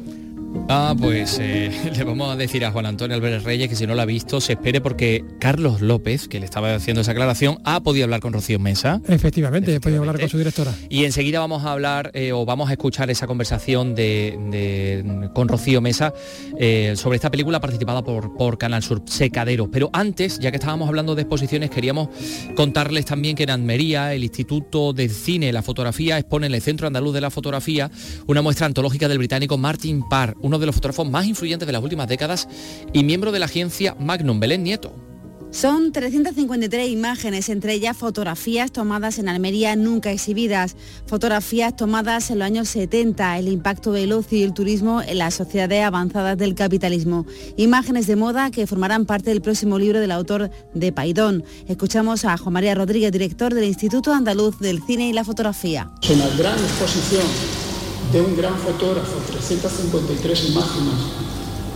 Ah, pues eh, [laughs] le vamos a decir a Juan Antonio Álvarez Reyes que si no lo ha visto se espere porque Carlos López, que le estaba haciendo esa aclaración, ha podido hablar con Rocío Mesa. Efectivamente, he podido hablar con su directora. Y enseguida vamos a hablar eh, o vamos a escuchar esa conversación de, de- con Rocío Mesa eh, sobre esta película participada por, por Canal Sur, Secaderos. Pero antes, ya que estábamos hablando de exposiciones, queríamos contarles también que en Almería el Instituto del Cine y la Fotografía expone en el Centro Andaluz de la Fotografía una muestra antológica del británico Martin Parr, uno de los fotógrafos más influyentes de las últimas décadas y miembro de la agencia Magnum Belén Nieto. Son 353 imágenes, entre ellas fotografías tomadas en Almería nunca exhibidas, fotografías tomadas en los años 70, el impacto del ocio y el turismo en las sociedades avanzadas del capitalismo, imágenes de moda que formarán parte del próximo libro del autor de Paidón. Escuchamos a Juan María Rodríguez, director del Instituto Andaluz del Cine y la Fotografía. Es una gran exposición de un gran fotógrafo, 353 imágenes,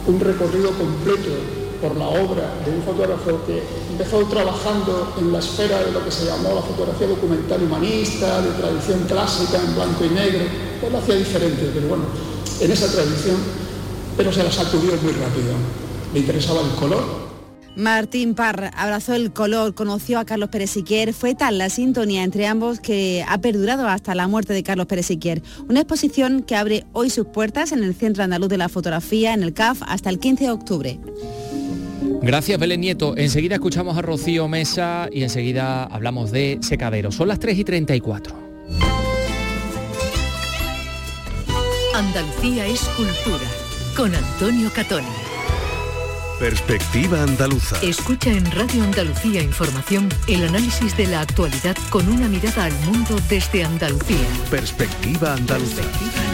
un recorrido completo por la obra de un fotógrafo que empezó trabajando en la esfera de lo que se llamó la fotografía documental humanista, de tradición clásica en blanco y negro. Él lo hacía diferente, pero bueno, en esa tradición, pero se la sacudió muy rápido. Le interesaba el color, Martín Parr abrazó el color, conoció a Carlos Pérez Siquier, fue tal la sintonía entre ambos que ha perdurado hasta la muerte de Carlos Pérez Siquier. Una exposición que abre hoy sus puertas en el Centro Andaluz de la Fotografía, en el CAF, hasta el 15 de octubre. Gracias, Belén Nieto. Enseguida escuchamos a Rocío Mesa y enseguida hablamos de secaderos. Son las 3 y 34. Andalucía es cultura. Con Antonio Catoni. Perspectiva andaluza. Escucha en Radio Andalucía Información el análisis de la actualidad con una mirada al mundo desde Andalucía. Perspectiva andaluza.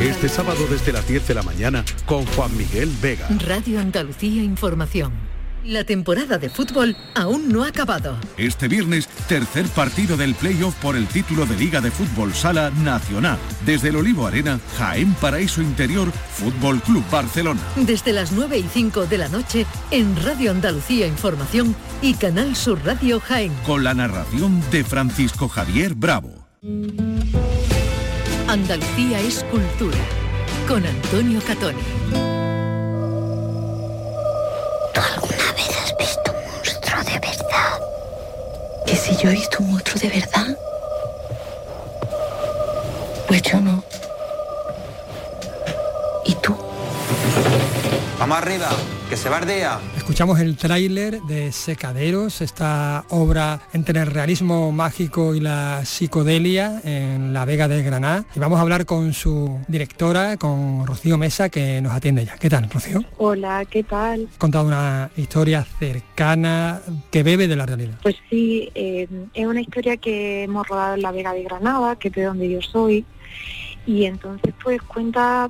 Este sábado desde las 10 de la mañana con Juan Miguel Vega. Radio Andalucía Información. La temporada de fútbol aún no ha acabado. Este viernes, tercer partido del playoff por el título de Liga de Fútbol Sala Nacional. Desde el Olivo Arena, Jaén Paraíso Interior, Fútbol Club Barcelona. Desde las 9 y 5 de la noche en Radio Andalucía Información y Canal Sur Radio Jaén. Con la narración de Francisco Javier Bravo. Andalucía es cultura. Con Antonio Catoni. ¿Que si yo he visto un monstruo de verdad? Pues yo no. Vamos arriba, que se bardea. Escuchamos el tráiler de Secaderos, esta obra entre el realismo mágico y la psicodelia en La Vega de Granada. Y vamos a hablar con su directora, con Rocío Mesa, que nos atiende ya. ¿Qué tal, Rocío? Hola, ¿qué tal? Contado una historia cercana que bebe de la realidad. Pues sí, eh, es una historia que hemos rodado en La Vega de Granada, que es de donde yo soy. Y entonces pues cuenta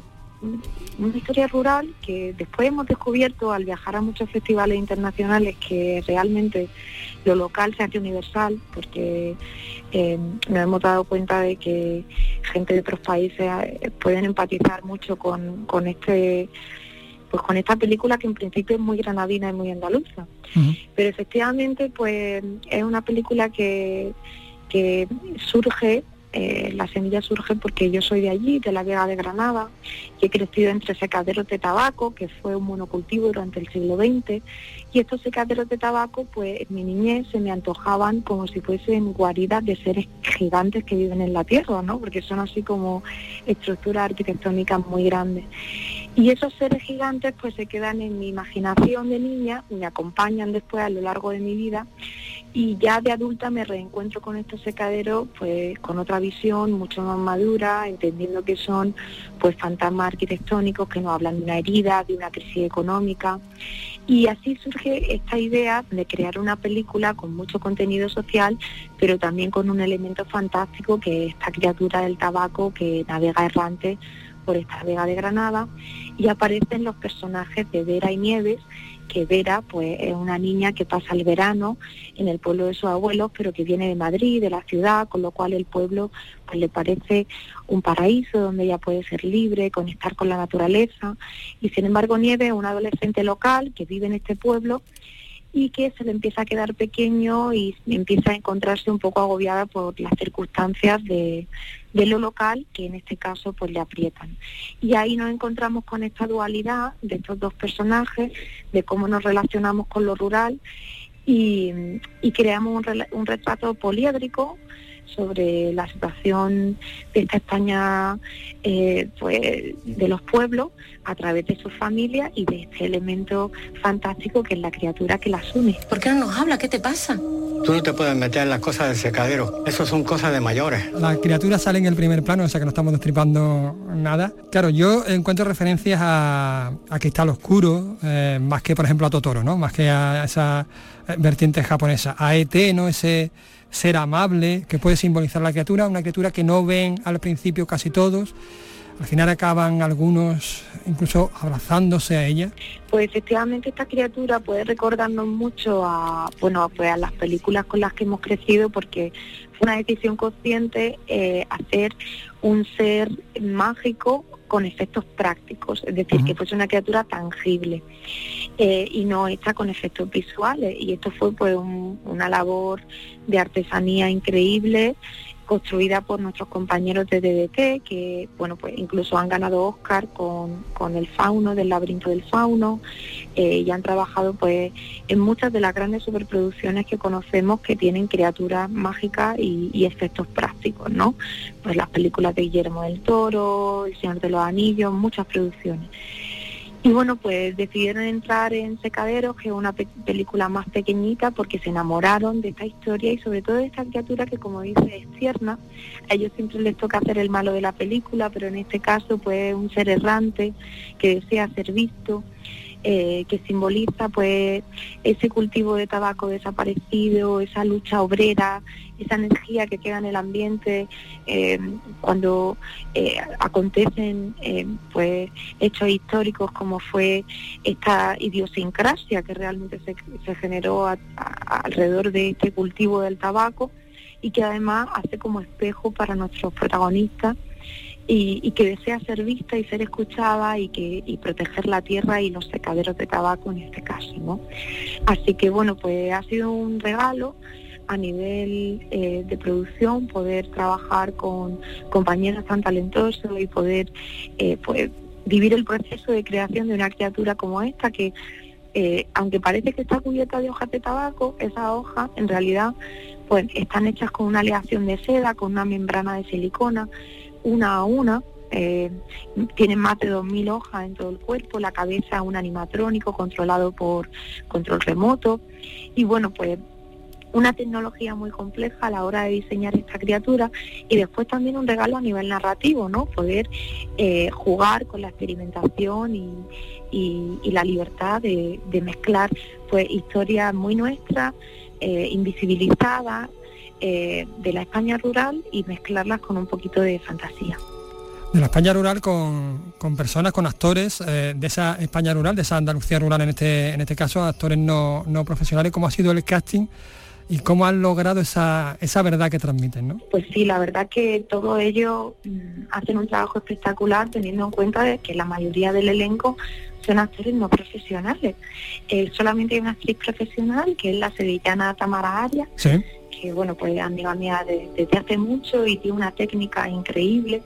una historia rural que después hemos descubierto al viajar a muchos festivales internacionales que realmente lo local se hace universal porque eh, nos hemos dado cuenta de que gente de otros países eh, pueden empatizar mucho con, con este pues con esta película que en principio es muy granadina y muy andaluza. Pero efectivamente pues es una película que, que surge eh, la semilla surge porque yo soy de allí, de la Vega de Granada, y he crecido entre secaderos de tabaco, que fue un monocultivo durante el siglo XX, y estos secaderos de tabaco, pues en mi niñez se me antojaban como si fuesen guaridas de seres gigantes que viven en la tierra, ¿no? Porque son así como estructuras arquitectónicas muy grandes. Y esos seres gigantes pues se quedan en mi imaginación de niña, me acompañan después a lo largo de mi vida y ya de adulta me reencuentro con estos secaderos pues con otra visión mucho más madura, entendiendo que son pues fantasmas arquitectónicos que nos hablan de una herida, de una crisis económica. Y así surge esta idea de crear una película con mucho contenido social, pero también con un elemento fantástico que es esta criatura del tabaco que navega errante por esta vega de Granada. Y aparecen los personajes de Vera y Nieves, que Vera pues es una niña que pasa el verano en el pueblo de sus abuelos, pero que viene de Madrid, de la ciudad, con lo cual el pueblo pues le parece un paraíso donde ella puede ser libre, conectar con la naturaleza. Y sin embargo Nieves es una adolescente local que vive en este pueblo y que se le empieza a quedar pequeño y empieza a encontrarse un poco agobiada por las circunstancias de, de lo local que en este caso pues le aprietan. Y ahí nos encontramos con esta dualidad de estos dos personajes, de cómo nos relacionamos con lo rural y, creamos un, un retrato poliédrico sobre la situación de esta España eh, pues, de los pueblos a través de sus familias y de este elemento fantástico que es la criatura que las une. ¿Por qué no nos habla? ¿Qué te pasa? Tú no te puedes meter en las cosas del secadero. Eso son cosas de mayores. La criatura sale en el primer plano, o sea que no estamos destripando nada. Claro, yo encuentro referencias a, a Cristal Oscuro, eh, más que por ejemplo a Totoro, ¿no? Más que a esa eh, vertiente japonesa. A ET, ¿no? Ese ser amable que puede simbolizar la criatura, una criatura que no ven al principio casi todos. Al final acaban algunos incluso abrazándose a ella. Pues efectivamente esta criatura puede recordarnos mucho a, bueno, pues a las películas con las que hemos crecido porque fue una decisión consciente eh, hacer un ser mágico con efectos prácticos, es decir, que fuese una criatura tangible eh, y no hecha con efectos visuales. Y esto fue pues un- una labor de artesanía increíble construida por nuestros compañeros de DDT, que bueno pues incluso han ganado Oscar con, con el fauno del laberinto del fauno eh, y han trabajado pues en muchas de las grandes superproducciones que conocemos que tienen criaturas mágicas y, y efectos prácticos, ¿no? Pues las películas de Guillermo del Toro, El Señor de los Anillos, muchas producciones. Y bueno, pues decidieron entrar en Secaderos, que es una pe- película más pequeñita, porque se enamoraron de esta historia y sobre todo de esta criatura que, como dice, es tierna. A ellos siempre les toca hacer el malo de la película, pero en este caso, pues un ser errante que desea ser visto, eh, que simboliza pues ese cultivo de tabaco desaparecido, esa lucha obrera, esa energía que queda en el ambiente eh, cuando eh, acontecen eh, pues hechos históricos como fue esta idiosincrasia que realmente se, generó alrededor de este cultivo del tabaco y que además hace como espejo para nuestros protagonistas y, y que desea ser vista y ser escuchada y que y proteger la tierra y los secaderos de tabaco en este caso, ¿no? Así que bueno, pues ha sido un regalo a nivel eh, de producción poder trabajar con compañeros tan talentosos y poder eh, pues vivir el proceso de creación de una criatura como esta que eh, aunque parece que está cubierta de hojas de tabaco, esas hojas en realidad pues están hechas con una aleación de seda, con una membrana de silicona, una a una. eh, tienen más de 2.000 hojas en todo el cuerpo, la cabeza un animatrónico controlado por control remoto y bueno, pues una tecnología muy compleja a la hora de diseñar esta criatura y después también un regalo a nivel narrativo, ¿no? Poder eh, jugar con la experimentación y, y- la libertad de, de mezclar pues historias muy nuestras, eh, invisibilizadas, eh, de la España rural y mezclarlas con un poquito de fantasía. de la España rural con, con personas, con actores eh, de esa España rural, de esa Andalucía rural en este, en este caso, actores no, no profesionales, cómo ha sido el casting y cómo han logrado esa, esa verdad que transmiten, ¿no? Pues sí, la verdad que todos ellos mm, hacen un trabajo espectacular teniendo en cuenta de que la mayoría del elenco son actores no profesionales. Eh, solamente hay una actriz profesional, que es la sevillana Tamara Arias, Sí. Que bueno, pues es amiga mía de- desde hace mucho y tiene una técnica increíble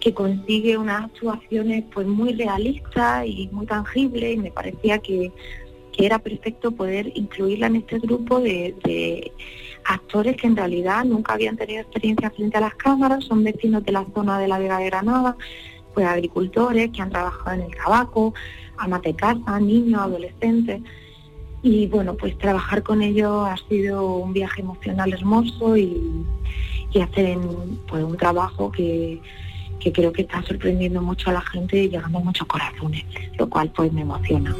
que consigue unas actuaciones pues muy realistas y muy tangibles y me parecía que, que era perfecto poder incluirla en este grupo de, actores que en realidad nunca habían tenido experiencia frente a las cámaras, son vecinos de la zona de la Vega de Granada, pues agricultores que han trabajado en el tabaco, casa, niños, adolescentes. Y bueno, pues trabajar con ellos ha sido un viaje emocional hermoso y, y hacen pues un trabajo que, que creo que está sorprendiendo mucho a la gente y llegando a muchos corazones, lo cual pues me emociona.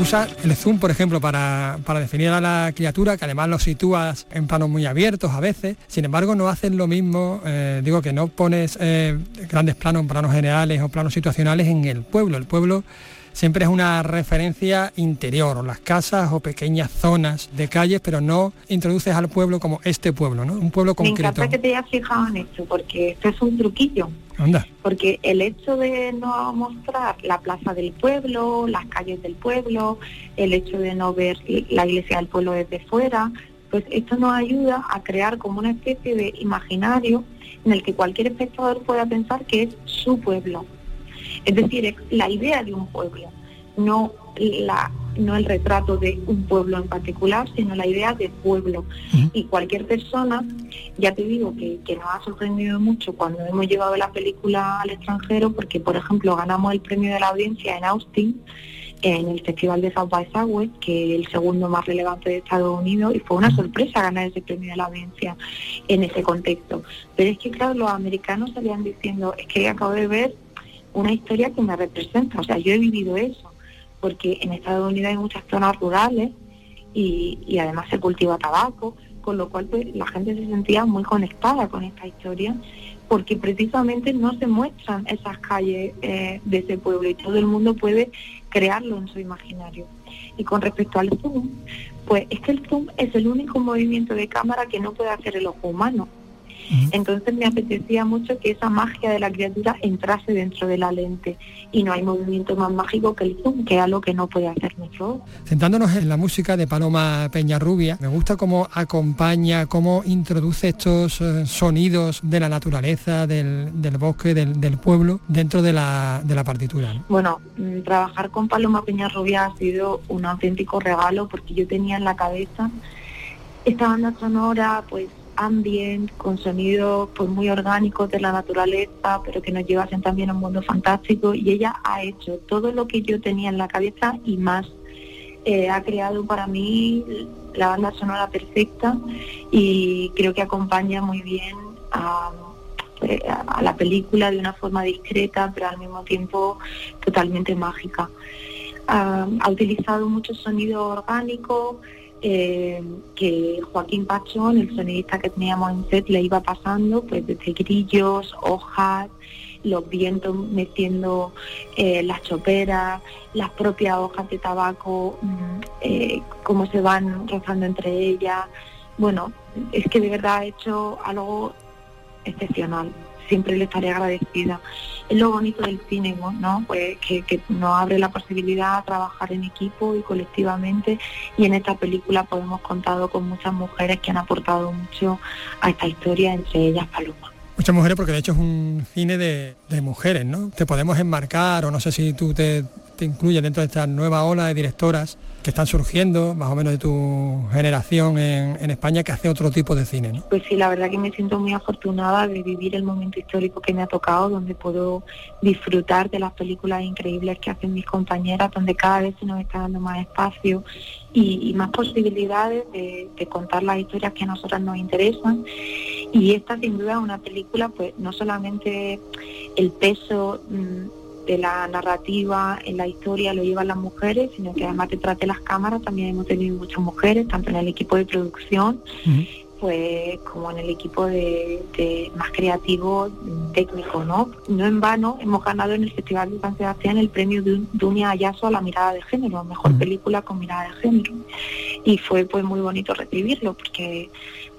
Usa el zoom, por ejemplo, para, para definir a la criatura, que además lo sitúas en planos muy abiertos a veces. Sin embargo, no haces lo mismo, eh, digo que no pones eh, grandes planos, planos generales o planos situacionales en el pueblo. El pueblo siempre es una referencia interior, o las casas o pequeñas zonas de calles, pero no introduces al pueblo como este pueblo, ¿no? Un pueblo Me concreto. encanta que te hayas fijado en esto, porque esto es un truquillo. Anda. porque el hecho de no mostrar la plaza del pueblo, las calles del pueblo, el hecho de no ver la iglesia del pueblo desde fuera, pues esto nos ayuda a crear como una especie de imaginario en el que cualquier espectador pueda pensar que es su pueblo. Es decir, es la idea de un pueblo, no la no el retrato de un pueblo en particular, sino la idea de pueblo. Y cualquier persona, ya te digo que, que nos ha sorprendido mucho cuando hemos llevado la película al extranjero, porque por ejemplo ganamos el premio de la audiencia en Austin, en el Festival de South by Southwest, que es el segundo más relevante de Estados Unidos, y fue una sorpresa ganar ese premio de la audiencia en ese contexto. Pero es que claro, los americanos salían diciendo, es que acabo de ver una historia que me representa, o sea, yo he vivido eso, porque en Estados Unidos hay muchas zonas rurales y, y además se cultiva tabaco, con lo cual pues, la gente se sentía muy conectada con esta historia, porque precisamente no se muestran esas calles eh, de ese pueblo y todo el mundo puede crearlo en su imaginario. Y con respecto al zoom, pues es que el zoom es el único movimiento de cámara que no puede hacer el ojo humano. Entonces me apetecía mucho que esa magia de la criatura entrase dentro de la lente y no hay movimiento más mágico que el zoom, que es algo que no puede hacer nuestro ojo. Centrándonos en la música de Paloma Peñarrubia, me gusta cómo acompaña, cómo introduce estos eh, sonidos de la naturaleza, del, del bosque, del, del pueblo, dentro de la, de la partitura. ¿no? Bueno, mm, trabajar con Paloma Peñarrubia ha sido un auténtico regalo porque yo tenía en la cabeza esta banda sonora pues ambient, con sonidos pues muy orgánicos de la naturaleza, pero que nos llevasen también a un mundo fantástico. Y ella ha hecho todo lo que yo tenía en la cabeza y más. Eh, ha creado para mí la banda sonora perfecta y creo que acompaña muy bien a, eh, la película de una forma discreta, pero al mismo tiempo totalmente mágica. Ah, ha utilizado mucho sonido orgánico eh, que Joaquín Pachón, el sonidista que teníamos en set, le iba pasando, pues desde grillos, hojas, los vientos metiendo eh, las choperas, las propias hojas de tabaco, eh, cómo se van rozando entre ellas. Bueno, es que de verdad ha hecho algo excepcional siempre le estaré agradecida. Es lo bonito del cine, ¿no? Pues que, que nos abre la posibilidad a trabajar en equipo y colectivamente y en esta película pues hemos contado con muchas mujeres que han aportado mucho a esta historia, entre ellas Paloma. Muchas mujeres porque de hecho es un cine de, de mujeres, ¿no? Te podemos enmarcar o no sé si tú te, te incluyes dentro de esta nueva ola de directoras que están surgiendo, más o menos de tu generación en, en, España, que hace otro tipo de cine, ¿no? Pues sí, la verdad que me siento muy afortunada de vivir el momento histórico que me ha tocado, donde puedo disfrutar de las películas increíbles que hacen mis compañeras, donde cada vez se nos está dando más espacio y, más posibilidades de, contar las historias que a nosotras nos interesan. Y esta sin duda es una película, pues no solamente el peso... Mmm, de la narrativa en la historia lo llevan las mujeres, sino que además detrás de las cámaras también hemos tenido muchas mujeres, tanto en el equipo de producción, uh -huh. pues como en el equipo de, de, más creativo técnico, ¿no? No en vano hemos ganado en el Festival de San Sebastián el premio de Dunia Ayaso a la mirada de género, mejor uh -huh. película con mirada de género. Y fue pues muy bonito recibirlo porque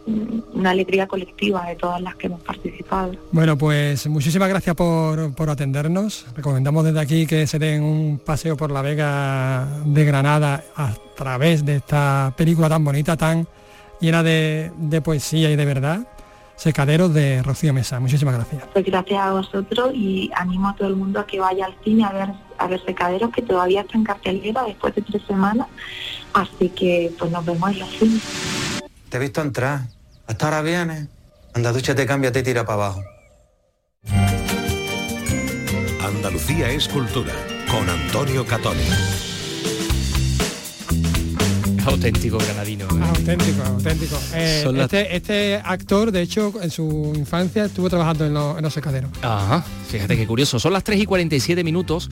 una alegría colectiva de todas las que hemos participado. Bueno, pues muchísimas gracias por, por, atendernos. Recomendamos desde aquí que se den un paseo por la Vega de Granada a través de esta película tan bonita, tan llena de, de poesía y de verdad. Secaderos de Rocío Mesa. Muchísimas gracias. Pues gracias a vosotros y animo a todo el mundo a que vaya al cine a ver a ver Secaderos que todavía está en cartelera después de tres semanas. Así que pues nos vemos en los cines. Te he visto entrar. Hasta ahora vienes. Anda, dúchate, cámbiate y tira para abajo. Andalucía es cultura. Con Antonio Catoni. Auténtico granadino. ¿eh? Auténtico, auténtico. Eh, las- este, este actor, de hecho, en su infancia estuvo trabajando en, los- en los secaderos. Ajá, fíjate qué curioso. Son las 3 y 47 minutos.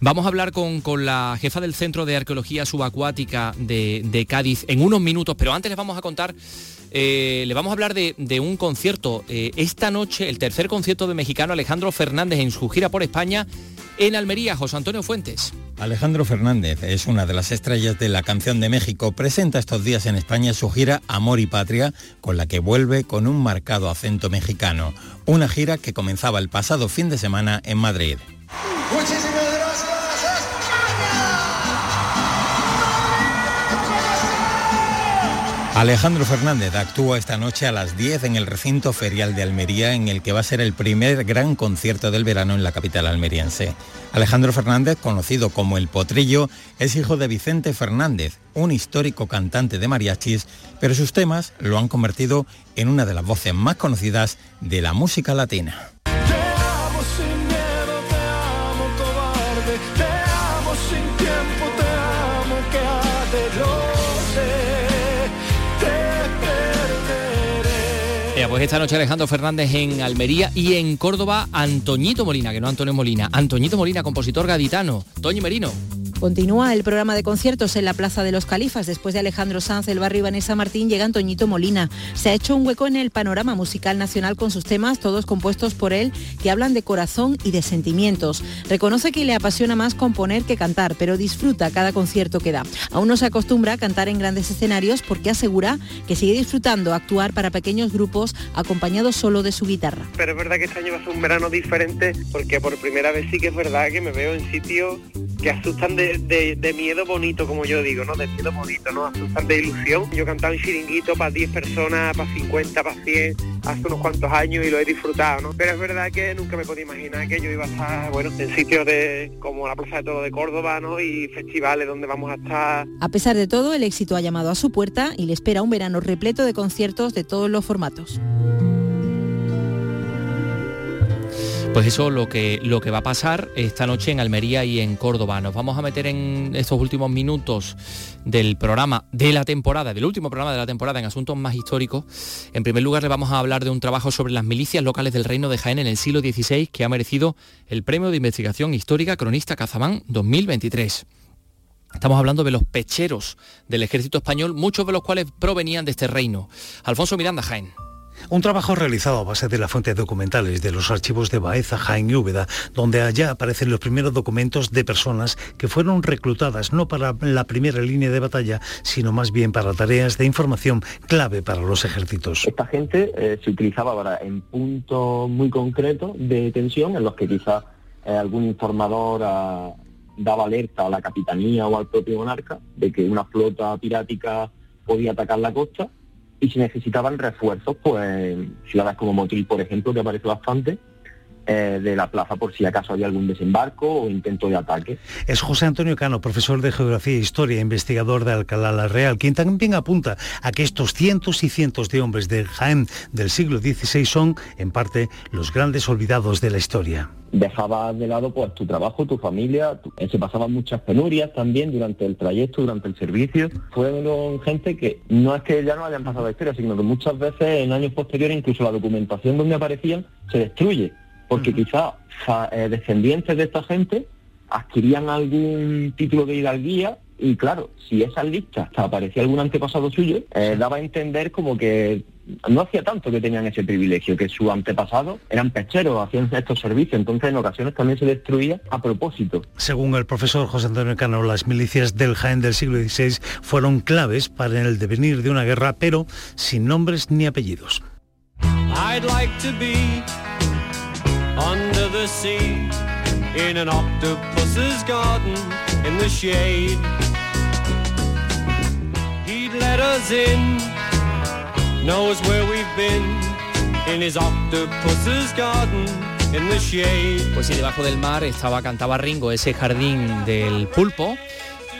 Vamos a hablar con, con la jefa del Centro de Arqueología Subacuática de, de Cádiz en unos minutos, pero antes les vamos a contar, eh, le vamos a hablar de, de un concierto. Eh, esta noche, el tercer concierto de mexicano Alejandro Fernández en su gira por España en Almería. José Antonio Fuentes. Alejandro Fernández es una de las estrellas de la canción de México. Presenta estos días en España su gira Amor y Patria, con la que vuelve con un marcado acento mexicano. Una gira que comenzaba el pasado fin de semana en Madrid. Alejandro Fernández actúa esta noche a las 10 en el recinto ferial de Almería, en el que va a ser el primer gran concierto del verano en la capital almeriense. Alejandro Fernández, conocido como El Potrillo, es hijo de Vicente Fernández, un histórico cantante de mariachis, pero sus temas lo han convertido en una de las voces más conocidas de la música latina. Pues esta noche Alejandro Fernández en Almería y en Córdoba Antoñito Molina, que no Antonio Molina. Antoñito Molina, compositor gaditano. Toño Merino. Continúa el programa de conciertos en la Plaza de los Califas. Después de Alejandro Sanz, el barrio Vanessa Martín, llega Antoñito Molina. Se ha hecho un hueco en el panorama musical nacional con sus temas, todos compuestos por él, que hablan de corazón y de sentimientos. Reconoce que le apasiona más componer que cantar, pero disfruta cada concierto que da. Aún no se acostumbra a cantar en grandes escenarios porque asegura que sigue disfrutando actuar para pequeños grupos acompañado solo de su guitarra. pero es verdad que este año va a ser un verano diferente porque por primera vez sí que es verdad que me veo en sitios que asustan de, de, miedo bonito, como yo digo, ¿no? De miedo bonito, ¿no? Asustan de ilusión. Yo cantaba en chiringuito para 10 personas, para 50, para 100, hace unos cuantos años y lo he disfrutado, ¿no? Pero es verdad que nunca me podía imaginar que yo iba a estar, bueno, en sitios de como la Plaza de Toro de Córdoba, ¿no? Y festivales donde vamos a estar A pesar de todo, el éxito ha llamado a su puerta y le espera un verano repleto de conciertos de todos los formatos. Pues eso lo que, lo que va a pasar esta noche en Almería y en Córdoba. Nos vamos a meter en estos últimos minutos del programa de la temporada, del último programa de la temporada en asuntos más históricos. En primer lugar le vamos a hablar de un trabajo sobre las milicias locales del Reino de Jaén en el siglo XVI que ha merecido el Premio de Investigación Histórica Cronista Cazamán 2023. Estamos hablando de los pecheros del ejército español, muchos de los cuales provenían de este reino. Alfonso Miranda, Jaén. Un trabajo realizado a base de las fuentes documentales de los archivos de Baeza, Jaén y Úbeda, donde allá aparecen los primeros documentos de personas que fueron reclutadas no para la primera línea de batalla, sino más bien para tareas de información clave para los ejércitos. Esta gente eh, se utilizaba para, en puntos muy concretos de tensión en los que quizás eh, algún informador ah, daba alerta a la capitanía o al propio monarca de que una flota pirática podía atacar la costa y si necesitaban refuerzos, pues ciudades como Motril, por ejemplo, que aparece bastante, eh, de la plaza por si acaso había algún desembarco o intento de ataque. Es José Antonio Cano, profesor de Geografía e Historia, investigador de Alcalá la Real, quien también apunta a que estos cientos y cientos de hombres de Jaén del siglo XVI son, en parte, los grandes olvidados de la historia. dejabas de lado pues tu trabajo, tu familia, tu- eh, se pasaban muchas penurias también durante el trayecto, durante el servicio. Fueron gente que no es que ya no hayan pasado la historia, sino que muchas veces en años posteriores incluso la documentación donde aparecían se destruye, porque quizás fa- eh, descendientes de esta gente adquirían algún título de hidalguía y claro, si esas listas aparecía algún antepasado suyo, eh, daba a entender como que no hacía tanto que tenían ese privilegio, que sus antepasados eran pecheros, hacían estos servicios, entonces en ocasiones también se destruía a propósito. Según el profesor José Antonio Cano, las milicias del Jaén del siglo XVI fueron claves para el devenir de una guerra, pero sin nombres ni apellidos. I'd like to be under in an octopus's garden in the shade. Let us in, knows where we've been in his octopus's garden. Pues sí, debajo del mar estaba, cantaba Ringo, ese jardín del pulpo.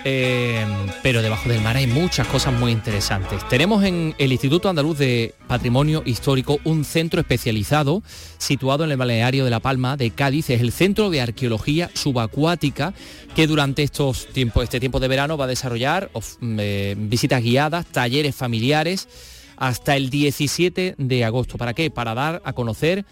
Eh, pero debajo del mar hay muchas cosas muy interesantes. Tenemos en el Instituto Andaluz de Patrimonio Histórico un centro especializado situado en el balneario de La Palma de Cádiz. Es el Centro de Arqueología Subacuática que durante estos tiempos, este tiempo de verano va a desarrollar of- eh, visitas guiadas, talleres familiares hasta el 17 de agosto. ¿Para qué? Para dar a conocer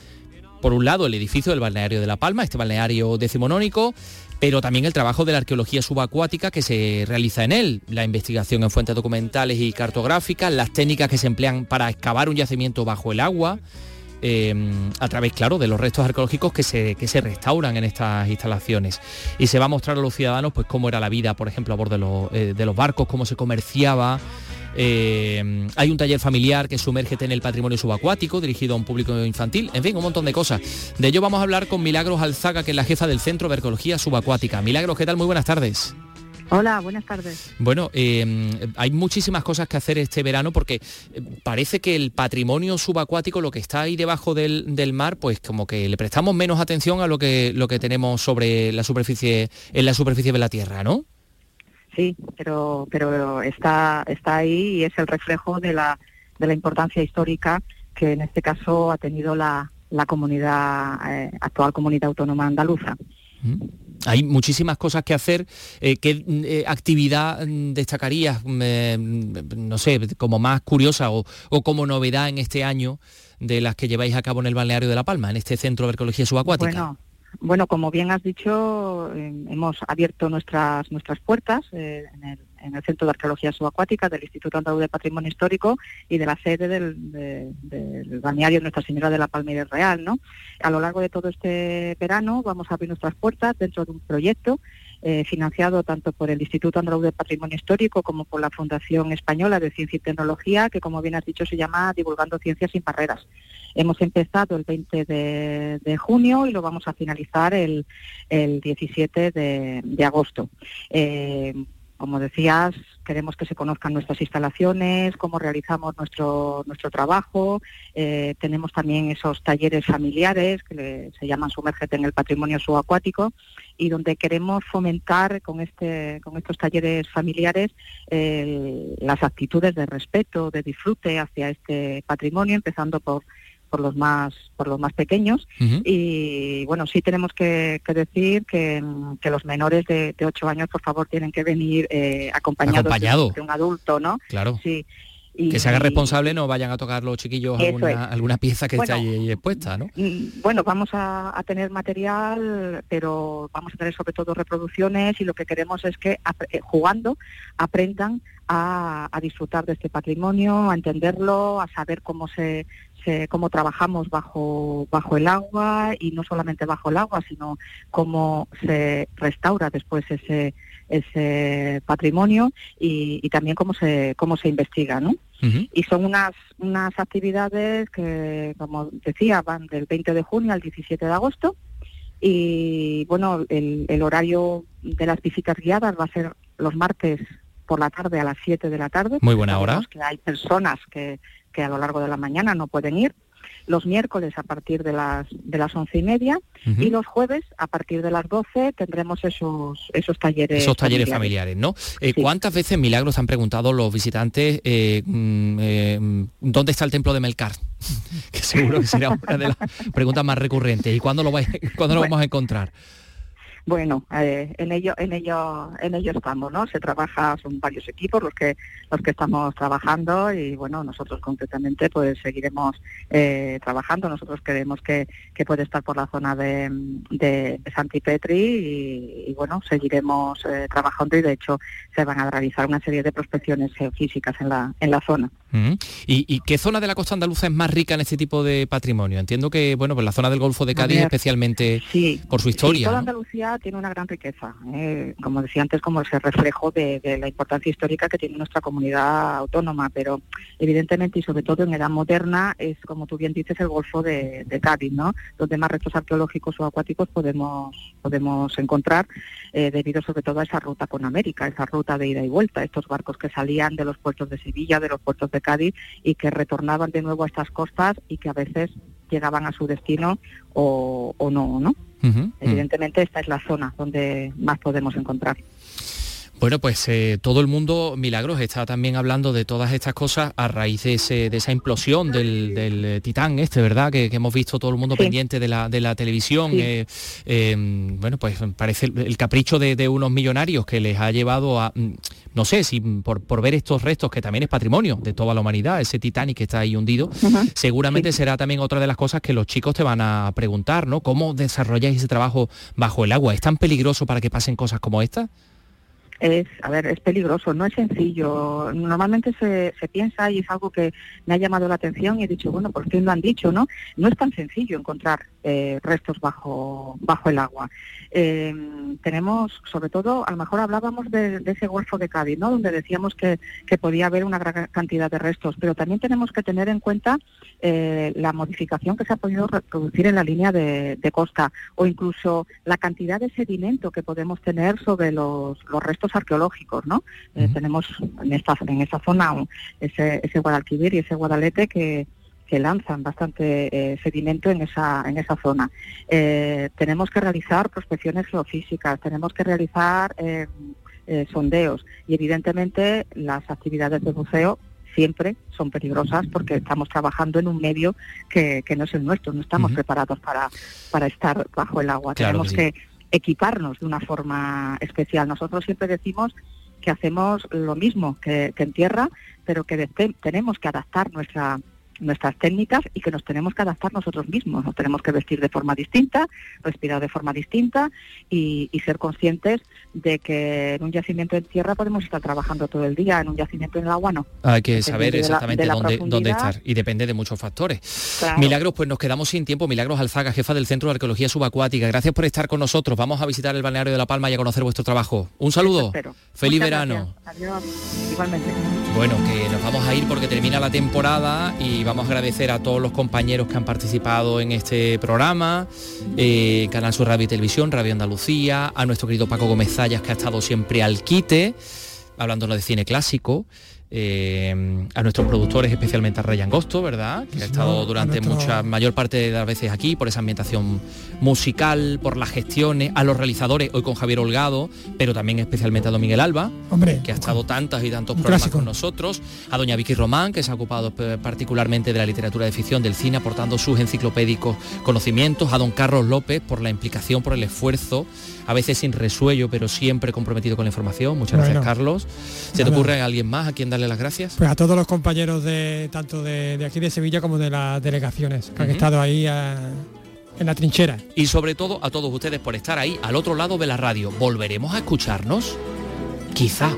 por un lado el edificio del balneario de La Palma, este balneario decimonónico, pero también el trabajo de la arqueología subacuática que se realiza en él, la investigación en fuentes documentales y cartográficas, las técnicas que se emplean para excavar un yacimiento bajo el agua, eh, a través, claro, de los restos arqueológicos que se, que se restauran en estas instalaciones. Y se va a mostrar a los ciudadanos pues cómo era la vida, por ejemplo, a bordo de los, eh, de los barcos, cómo se comerciaba. Eh, hay un taller familiar que sumérgete en el patrimonio subacuático, dirigido a un público infantil, en fin, un montón de cosas. De ello vamos a hablar con Milagros Alzaga, que es la jefa del Centro de Arqueología Subacuática. Milagros, ¿qué tal? Muy buenas tardes. Hola, buenas tardes. Bueno, eh, hay muchísimas cosas que hacer este verano porque eh, parece que el patrimonio subacuático, lo que está ahí debajo del, del mar, pues como que le prestamos menos atención a lo que, lo que tenemos sobre la superficie, en la superficie de la Tierra, ¿no? Sí, pero, pero está, está ahí y es el reflejo de la, de la importancia histórica que en este caso ha tenido la, la comunidad, eh, actual comunidad autónoma andaluza. Hay muchísimas cosas que hacer. Eh, ¿Qué eh, actividad mm, destacarías, mm, no sé, como más curiosa o, o como novedad en este año de las que lleváis a cabo en el balneario de La Palma, en este centro de arqueología subacuática? Bueno, bueno, como bien has dicho, eh, hemos abierto nuestras nuestras puertas eh, en, el, en el Centro de Arqueología Subacuática del Instituto Andaluz de Patrimonio Histórico y de la sede del, de- balneario Nuestra Señora de la Palmera Real. ¿no? A lo largo de todo este verano vamos a abrir nuestras puertas dentro de un proyecto eh, financiado tanto por el Instituto Andaluz de Patrimonio Histórico como por la Fundación Española de Ciencia y Tecnología, que como bien has dicho se llama Divulgando Ciencias sin Barreras. Hemos empezado el 20 de, junio y lo vamos a finalizar el, el 17 de, de agosto. Eh, como decías, queremos que se conozcan nuestras instalaciones, cómo realizamos nuestro, nuestro trabajo. Eh, tenemos también esos talleres familiares que se llaman Sumérgete en el patrimonio subacuático y donde queremos fomentar con, este, con estos talleres familiares el- las actitudes de respeto, de disfrute hacia este patrimonio, empezando por por los más por los más pequeños y bueno sí tenemos que, que decir que, que los menores de, de 8 años por favor tienen que venir eh, acompañados de- Acompañado. De, un adulto no Claro. sí y- que se haga responsable, no vayan a tocar los chiquillos alguna, es. alguna pieza que Bueno, esté ahí expuesta, ¿no? Mm, Bueno, vamos a, a tener material, pero vamos a tener sobre todo reproducciones y lo que queremos es que eh, jugando aprendan a, a disfrutar de este patrimonio, a entenderlo, a saber cómo se, se- cómo trabajamos bajo bajo el agua y no solamente bajo el agua, sino cómo se restaura después ese ese patrimonio y, y también cómo se cómo se investiga, ¿no? Y son unas, unas actividades que, como decía, van del 20 de junio al 17 de agosto. Y bueno, el, el horario de las visitas guiadas va a ser los martes por la tarde a las 7 de la tarde. Muy buena hora. Que hay personas que, que a lo largo de la mañana no pueden ir. Los miércoles a partir de las, de las once y media y los jueves a partir de las 12 tendremos esos, esos talleres Esos talleres familiares, ¿no? Eh, ¿Cuántas veces, Milagros, han preguntado los visitantes eh, mm, eh, dónde está el templo de Melcar? [laughs] que seguro que será una de las [laughs] preguntas más recurrentes. ¿Y cuándo lo, vais- cuándo lo Bueno. vamos a encontrar? Bueno, eh, en ello, en ello, en ello estamos, ¿no? Se trabaja, son varios equipos los que los que estamos trabajando y bueno, nosotros concretamente pues seguiremos eh, trabajando. Nosotros creemos que, que puede estar por la zona de, de, Santipetri y, y, bueno, seguiremos eh, trabajando y de hecho se van a realizar una serie de prospecciones geofísicas en la en la zona. ¿Y, y qué zona de la costa andaluza es más rica en este tipo de patrimonio? Entiendo que, bueno, pues la zona del Golfo de Cádiz ver, especialmente por su Sí, historia. toda ¿no? Andalucía tiene una gran riqueza, eh, como decía antes, como ese reflejo de, de la importancia histórica que tiene nuestra comunidad autónoma, pero evidentemente y sobre todo en edad moderna es, como tú bien dices, el Golfo de, de Cádiz, ¿no? Donde más restos arqueológicos o acuáticos podemos podemos encontrar, eh, debido sobre todo a esa ruta con América, esa ruta de ida y vuelta, estos barcos que salían de los puertos de Sevilla, de los puertos de Cádiz y que retornaban de nuevo a estas costas y que a veces llegaban a su destino o, o no, ¿no? Evidentemente esta es la zona donde más podemos encontrar. Bueno, pues eh, todo el mundo, Milagros, está también hablando de todas estas cosas a raíz de, ese- de esa implosión del, del, eh, Titán este, ¿verdad? Que, que hemos visto todo el mundo Sí. pendiente de la, de la televisión. Sí. Eh, eh, bueno, pues parece el, el capricho de, de unos millonarios que les ha llevado a, mm, no sé, si por, por ver estos restos, que también es patrimonio de toda la humanidad, ese Titanic que está ahí hundido, seguramente será también otra de las cosas que los chicos te van a preguntar, ¿no? ¿Cómo desarrolláis ese trabajo bajo el agua? ¿Es tan peligroso para que pasen cosas como estas? Es, a ver, es peligroso, no es sencillo. Normalmente se, se piensa y es algo que me ha llamado la atención y he dicho, bueno, por fin lo han dicho, ¿no? No es tan sencillo encontrar eh, restos bajo, bajo el agua. Eh, tenemos, sobre todo, a lo mejor hablábamos de, ese Golfo de Cádiz, ¿no? Donde decíamos que, que podía haber una gran cantidad de restos, pero también tenemos que tener en cuenta eh, la modificación que se ha podido reproducir en la línea de, de costa o incluso la cantidad de sedimento que podemos tener sobre los, los restos arqueológicos, ¿no? Eh, tenemos en esta, en esa zona un- ese, ese Guadalquivir y ese Guadalete que, que lanzan bastante eh, sedimento en esa, en esa zona. Eh, tenemos que realizar prospecciones geofísicas, tenemos que realizar eh, sondeos y evidentemente las actividades de buceo siempre son peligrosas porque estamos trabajando en un medio que, que no es el nuestro, no estamos preparados para, para estar bajo el agua. Claro Tenemos que que equiparnos de una forma especial. Nosotros siempre decimos que hacemos lo mismo que, que en tierra, pero que tenemos que adaptar nuestra nuestras técnicas y que nos tenemos que adaptar nosotros mismos. Nos tenemos que vestir de forma distinta, respirar de forma distinta y, y ser conscientes de que en un yacimiento en tierra podemos estar trabajando todo el día, en un yacimiento en el agua no. Hay que Depende saber de la- exactamente de la dónde, dónde estar y depende de muchos factores. Claro. Milagros, pues nos quedamos sin tiempo. Milagros Alzaga, jefa del Centro de Arqueología Subacuática. Gracias por estar con nosotros. Vamos a visitar el balneario de La Palma y a conocer vuestro trabajo. Un saludo. Feliz Muchas verano. gracias. Adiós. Igualmente. Bueno, que nos vamos a ir porque termina la temporada y vamos vamos a agradecer a todos los compañeros que han participado en este programa, eh, Canal Sur Radio y Televisión, Radio Andalucía, a nuestro querido Paco Gómez Zayas que ha estado siempre al quite, hablándonos de cine clásico. Eh, a nuestros productores, especialmente a Ryan Gosto, ¿verdad? Que ha estado durante mucha mayor parte de las veces aquí por esa ambientación musical, por las gestiones, a los realizadores, hoy con Javier Holgado, pero también especialmente a Don Miguel Alba, Hombre, que ha estado tantas y tantos programas clásico. con nosotros, a doña Vicky Román, que se ha ocupado eh, particularmente de la literatura de ficción, del cine, aportando sus enciclopédicos conocimientos, a don Carlos López por la implicación, por el esfuerzo, a veces sin resuello, pero siempre comprometido con la información. Muchas gracias. Carlos. ¿Se te ocurre a alguien más a quien darle las gracias? Pues a todos los compañeros de tanto de, de aquí de Sevilla como de las delegaciones que han estado ahí eh, en la trinchera. Y sobre todo a todos ustedes por estar ahí al otro lado de la radio. ¿Volveremos a escucharnos? Quizá.